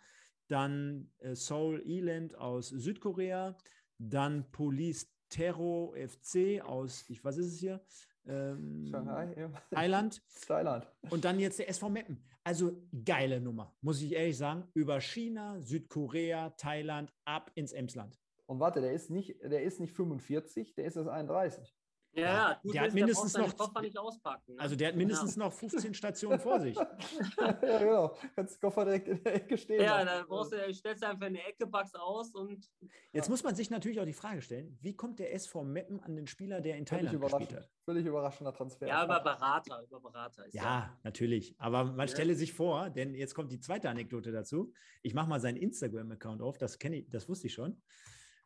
dann äh, Seoul Eland aus Südkorea, dann Police Terro FC aus, ich was ist es hier? Ähm, Shanghai, ja. Thailand. Thailand. Und dann jetzt der SV Meppen. Also geile Nummer, muss ich ehrlich sagen. Über China, Südkorea, Thailand, ab ins Emsland.
Und warte, der ist nicht, der ist nicht 45, der ist erst 31.
Ja, ja
gut, der hat mindestens noch. Koffer nicht auspacken, ne? Also der hat mindestens ja. noch 15 Stationen vor sich.
ja, genau. Kannst Koffer direkt in der Ecke stehen.
Ja, dann brauchst du, stellst du einfach in die Ecke, packst aus und.
Jetzt ja. muss man sich natürlich auch die Frage stellen: Wie kommt der SV Meppen an den Spieler, der in Thailand Völlig gespielt hat?
Völlig überraschender Transfer.
Ja, über Berater, über Berater.
ja, ja, natürlich. Aber man stelle sich vor, denn jetzt kommt die zweite Anekdote dazu. Ich mache mal seinen Instagram-Account auf, das kenne ich, das wusste ich schon.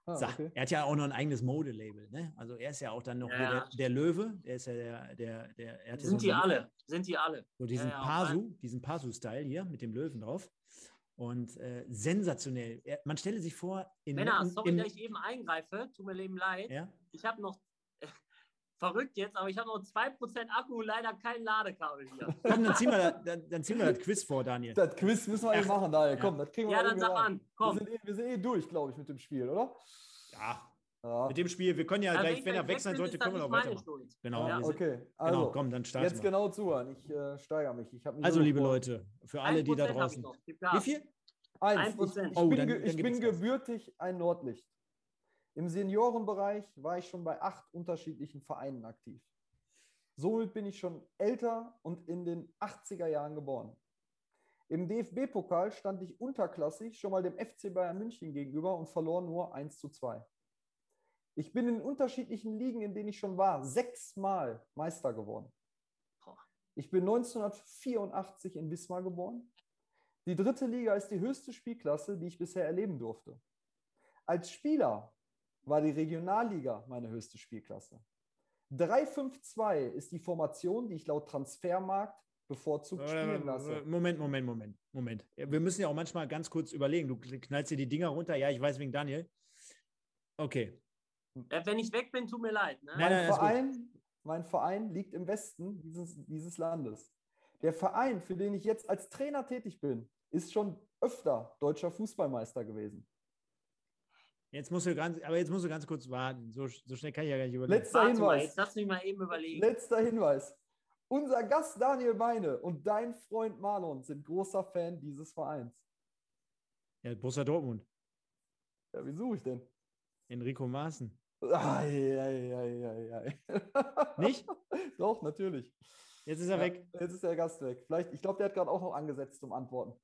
Ah, okay. Er hat ja auch noch ein eigenes Modelabel. Ne? Also er ist ja auch dann noch ja. der, der, Löwe. Der ist ja der, der, der
er Sind so die alle? Sind die alle?
So diesen ja, ja, Pasu, diesen Pasu-Style hier mit dem Löwen drauf. Und äh, sensationell. Er, man stelle sich vor,
in Männer, sorry, dass ich eben eingreife, tut mir eben leid. Ja? Ich habe noch verrückt jetzt, aber ich habe noch 2% Akku und leider kein Ladekabel hier.
Komm, dann ziehen, wir, dann, dann ziehen wir das Quiz vor, Daniel.
Das Quiz müssen wir eben machen, Daniel. Komm, das kriegen wir
Ja, dann sag an.
Komm. Wir sind, eh, wir sind eh durch, glaube ich, mit dem Spiel, oder?
Ja. ja. Mit dem Spiel, wir können ja also gleich, wenn er wechseln sollte, können wir noch weitermachen. Genau.
Ja.
Okay,
genau, also
genau, komm, dann starten
Jetzt wir. genau zuhören. Ich äh, steigere mich. mich.
also, liebe vor. Leute, für alle, die da draußen. Wie viel?
Eins. Ich, ich oh, bin, dann, ich bin gebürtig ein Nordlicht. Im Seniorenbereich war ich schon bei acht unterschiedlichen Vereinen aktiv. Somit bin ich schon älter und in den 80er Jahren geboren. Im DFB-Pokal stand ich unterklassig schon mal dem FC Bayern München gegenüber und verlor nur 1 zu 2. Ich bin in unterschiedlichen Ligen, in denen ich schon war, sechsmal Meister geworden. Ich bin 1984 in Wismar geboren. Die dritte Liga ist die höchste Spielklasse, die ich bisher erleben durfte. Als Spieler war die Regionalliga meine höchste Spielklasse. 3-5-2 ist die Formation, die ich laut Transfermarkt bevorzugt spielen lasse.
Moment, Moment, Moment, Moment. Wir müssen ja auch manchmal ganz kurz überlegen. Du knallst dir die Dinger runter. Ja, ich weiß wegen Daniel. Okay.
Äh, wenn ich weg bin, tut mir leid. Ne?
Mein, nein, Verein, mein Verein liegt im Westen dieses, dieses Landes. Der Verein, für den ich jetzt als Trainer tätig bin, ist schon öfter deutscher Fußballmeister gewesen.
Jetzt musst du ganz, aber jetzt musst du ganz kurz warten. So, so schnell kann ich ja gar nicht überlegen.
Letzter Warte Hinweis. Mal, jetzt
lass mich mal eben überlegen.
Letzter Hinweis. Unser Gast Daniel Beine und dein Freund Marlon sind großer Fan dieses Vereins.
Ja, Borussia Dortmund.
Ja, wie suche ich denn?
Enrico Maaßen.
Ei, ei, ei, ei,
Nicht?
Doch, natürlich.
Jetzt ist er
ja,
weg.
Jetzt ist der Gast weg. Vielleicht, ich glaube, der hat gerade auch noch angesetzt zum Antworten.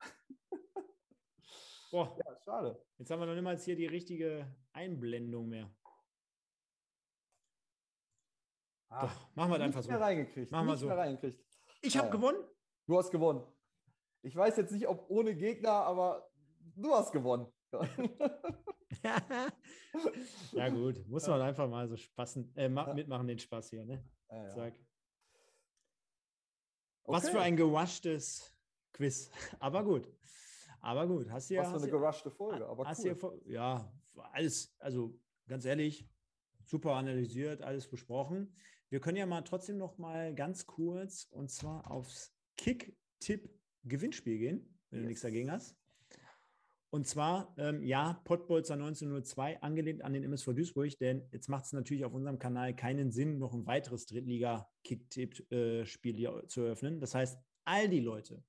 Boah. Ja, schade. Jetzt haben wir noch niemals hier die richtige Einblendung mehr. Ach, Doch, machen wir das einfach so.
Mehr reingekriegt.
Machen wir so.
Reingekriegt.
Ich habe ja. gewonnen.
Du hast gewonnen. Ich weiß jetzt nicht, ob ohne Gegner, aber du hast gewonnen.
ja, gut. Muss man einfach mal so spaßen, äh, mitmachen, den Spaß hier. Ne? Ja, ja. Sag. Okay. Was für ein gewaschtes Quiz. Aber gut. Aber gut. Hast ja,
Was für eine geruschte Folge. Aber
cool. ja, alles, also ganz ehrlich, super analysiert, alles besprochen. Wir können ja mal trotzdem noch mal ganz kurz und zwar aufs Kick-Tipp-Gewinnspiel gehen, wenn yes. du nichts dagegen hast. Und zwar, ähm, ja, Pottbolzer 1902, angelehnt an den MSV Duisburg, denn jetzt macht es natürlich auf unserem Kanal keinen Sinn, noch ein weiteres Drittliga-Kick-Tipp-Spiel äh, zu eröffnen. Das heißt, all die Leute,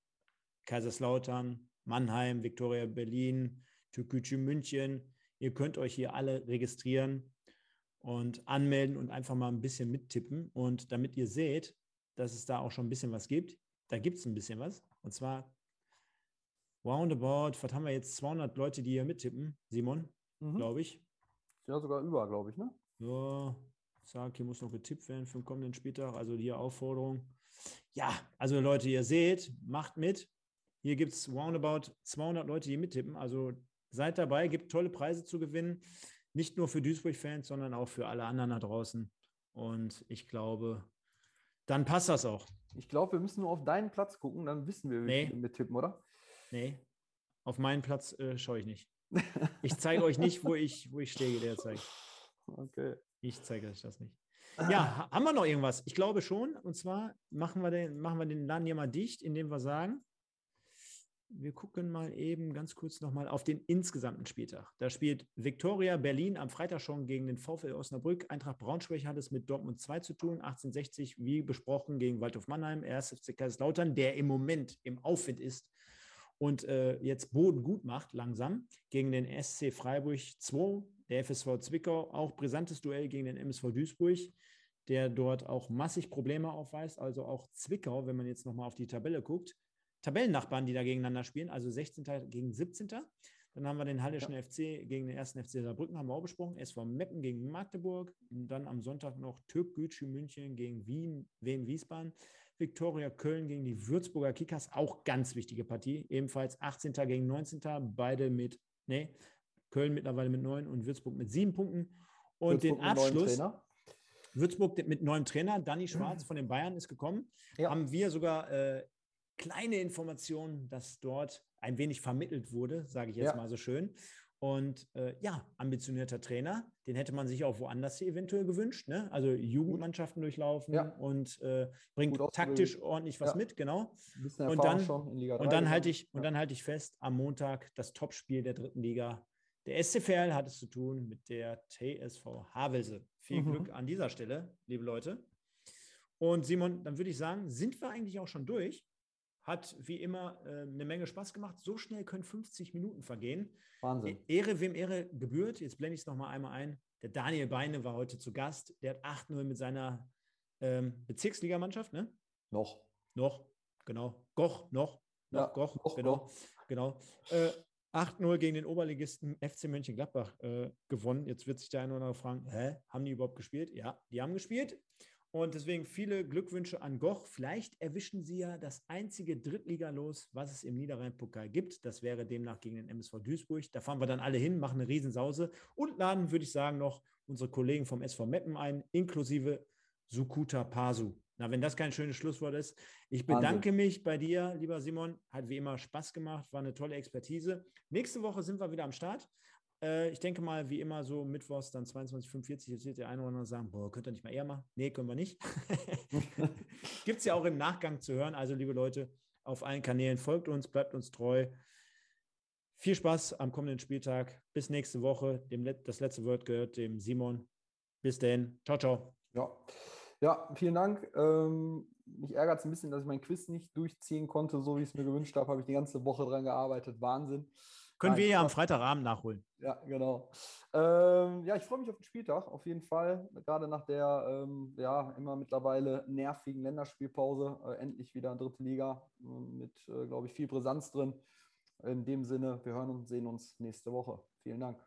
Kaiserslautern, Mannheim, Viktoria Berlin, Türkgücü München, ihr könnt euch hier alle registrieren und anmelden und einfach mal ein bisschen mittippen. Und damit ihr seht, dass es da auch schon ein bisschen was gibt, da gibt es ein bisschen was. Und zwar roundabout, was haben wir jetzt? 200 Leute, die hier mittippen, Simon, mhm. glaube ich.
Ja, sogar über, glaube ich, ne?
Ja, sag, hier muss noch getippt werden für den kommenden Spieltag. Also hier Aufforderung. Ja, also Leute, ihr seht, macht mit. Hier gibt es roundabout 200 Leute, die mittippen. Also seid dabei, gibt tolle Preise zu gewinnen. Nicht nur für Duisburg-Fans, sondern auch für alle anderen da draußen. Und ich glaube, dann passt das auch.
Ich glaube, wir müssen nur auf deinen Platz gucken, dann wissen wir, wie nee. wir mittippen, oder?
Nee, auf meinen Platz äh, schaue ich nicht. Ich zeige euch nicht, wo ich, wo ich stehe derzeit.
Okay.
Ich zeige euch das nicht. Ja, haben wir noch irgendwas? Ich glaube schon. Und zwar machen wir den, machen wir den Laden hier mal dicht, indem wir sagen, wir gucken mal eben ganz kurz nochmal auf den insgesamten Spieltag. Da spielt Viktoria Berlin am Freitag schon gegen den VfL Osnabrück. Eintracht Braunschweig hat es mit Dortmund 2 zu tun. 1860, wie besprochen, gegen Waldhof Mannheim. Erst FC Kaiserslautern, der im Moment im Aufwind ist und äh, jetzt Boden gut macht, langsam, gegen den SC Freiburg 2, der FSV Zwickau, auch brisantes Duell gegen den MSV Duisburg, der dort auch massig Probleme aufweist. Also auch Zwickau, wenn man jetzt nochmal auf die Tabelle guckt, Tabellennachbarn, die da gegeneinander spielen, also 16. gegen 17. Dann haben wir den Hallischen ja. FC gegen den ersten FC Saarbrücken, haben wir auch besprochen. SV Meppen gegen Magdeburg. Und dann am Sonntag noch Türk Gücü München gegen Wien, Wien Wiesbaden. Viktoria Köln gegen die Würzburger Kickers, auch ganz wichtige Partie. Ebenfalls 18. gegen 19. Beide mit, nee, Köln mittlerweile mit 9 und Würzburg mit 7 Punkten. Und Würzburg den Abschluss. Würzburg mit neuem Trainer, Danny Schwarz von den Bayern ist gekommen. Ja. Haben wir sogar äh, kleine Informationen, dass dort ein wenig vermittelt wurde, sage ich jetzt ja. mal so schön. Und äh, ja, ambitionierter Trainer, den hätte man sich auch woanders eventuell gewünscht. Ne? Also Jugendmannschaften durchlaufen ja. und äh, bringt taktisch ordentlich was ja. mit, genau. Und dann, und dann halte ich, und dann halte ich fest, am Montag das Topspiel der dritten Liga. Der SCVL hat es zu tun mit der TSV Havelse. Viel mhm. Glück an dieser Stelle, liebe Leute. Und Simon, dann würde ich sagen, sind wir eigentlich auch schon durch. Hat wie immer äh, eine Menge Spaß gemacht. So schnell können 50 Minuten vergehen.
Wahnsinn.
E-, Ehre, wem Ehre gebührt. Jetzt blende ich es nochmal einmal ein. Der Daniel Beine war heute zu Gast. Der hat 8-0 mit seiner ähm, Bezirksligamannschaft, ne?
Noch.
Noch, genau. Goch, noch. noch
ja, Goch, noch,
genau. Noch. genau. Äh, 8-0 gegen den Oberligisten FC Mönchengladbach äh, gewonnen. Jetzt wird sich der eine oder andere fragen, hä, haben die überhaupt gespielt? Ja, die haben gespielt. Und deswegen viele Glückwünsche an Goch. Vielleicht erwischen Sie ja das einzige Drittliga-Los, was es im Niederrhein-Pokal gibt. Das wäre demnach gegen den MSV Duisburg. Da fahren wir dann alle hin, machen eine Riesensause und laden, würde ich sagen, noch unsere Kollegen vom SV Meppen ein, inklusive Sukuta Pasu. Na, wenn das kein schönes Schlusswort ist. Ich bedanke Wahnsinn. mich bei dir, lieber Simon. Hat wie immer Spaß gemacht, war eine tolle Expertise. Nächste Woche sind wir wieder am Start. Äh, ich denke mal, wie immer, so Mittwochs dann 22.45 Jetzt wird der eine oder andere sagen: Boah, könnt ihr nicht mal eher machen? Nee, können wir nicht. Gibt es ja auch im Nachgang zu hören. Also, liebe Leute, auf allen Kanälen folgt uns, bleibt uns treu. Viel Spaß am kommenden Spieltag. Bis nächste Woche. Dem, das letzte Wort gehört dem Simon. Bis denn. Ciao, ciao.
Ja, ja vielen Dank. Ähm, mich ärgert es ein bisschen, dass ich mein Quiz nicht durchziehen konnte, so wie ich es mir gewünscht habe. Habe ich die ganze Woche dran gearbeitet. Wahnsinn.
Können Nein, wir ja am Freitagabend nachholen.
Ja, genau. Ähm, ja, ich freue mich auf den Spieltag, auf jeden Fall. Gerade nach der ähm, ja, immer mittlerweile nervigen Länderspielpause. Äh, endlich wieder dritte Liga äh, mit, äh, glaube ich, viel Brisanz drin. In dem Sinne, wir hören und sehen uns nächste Woche. Vielen Dank.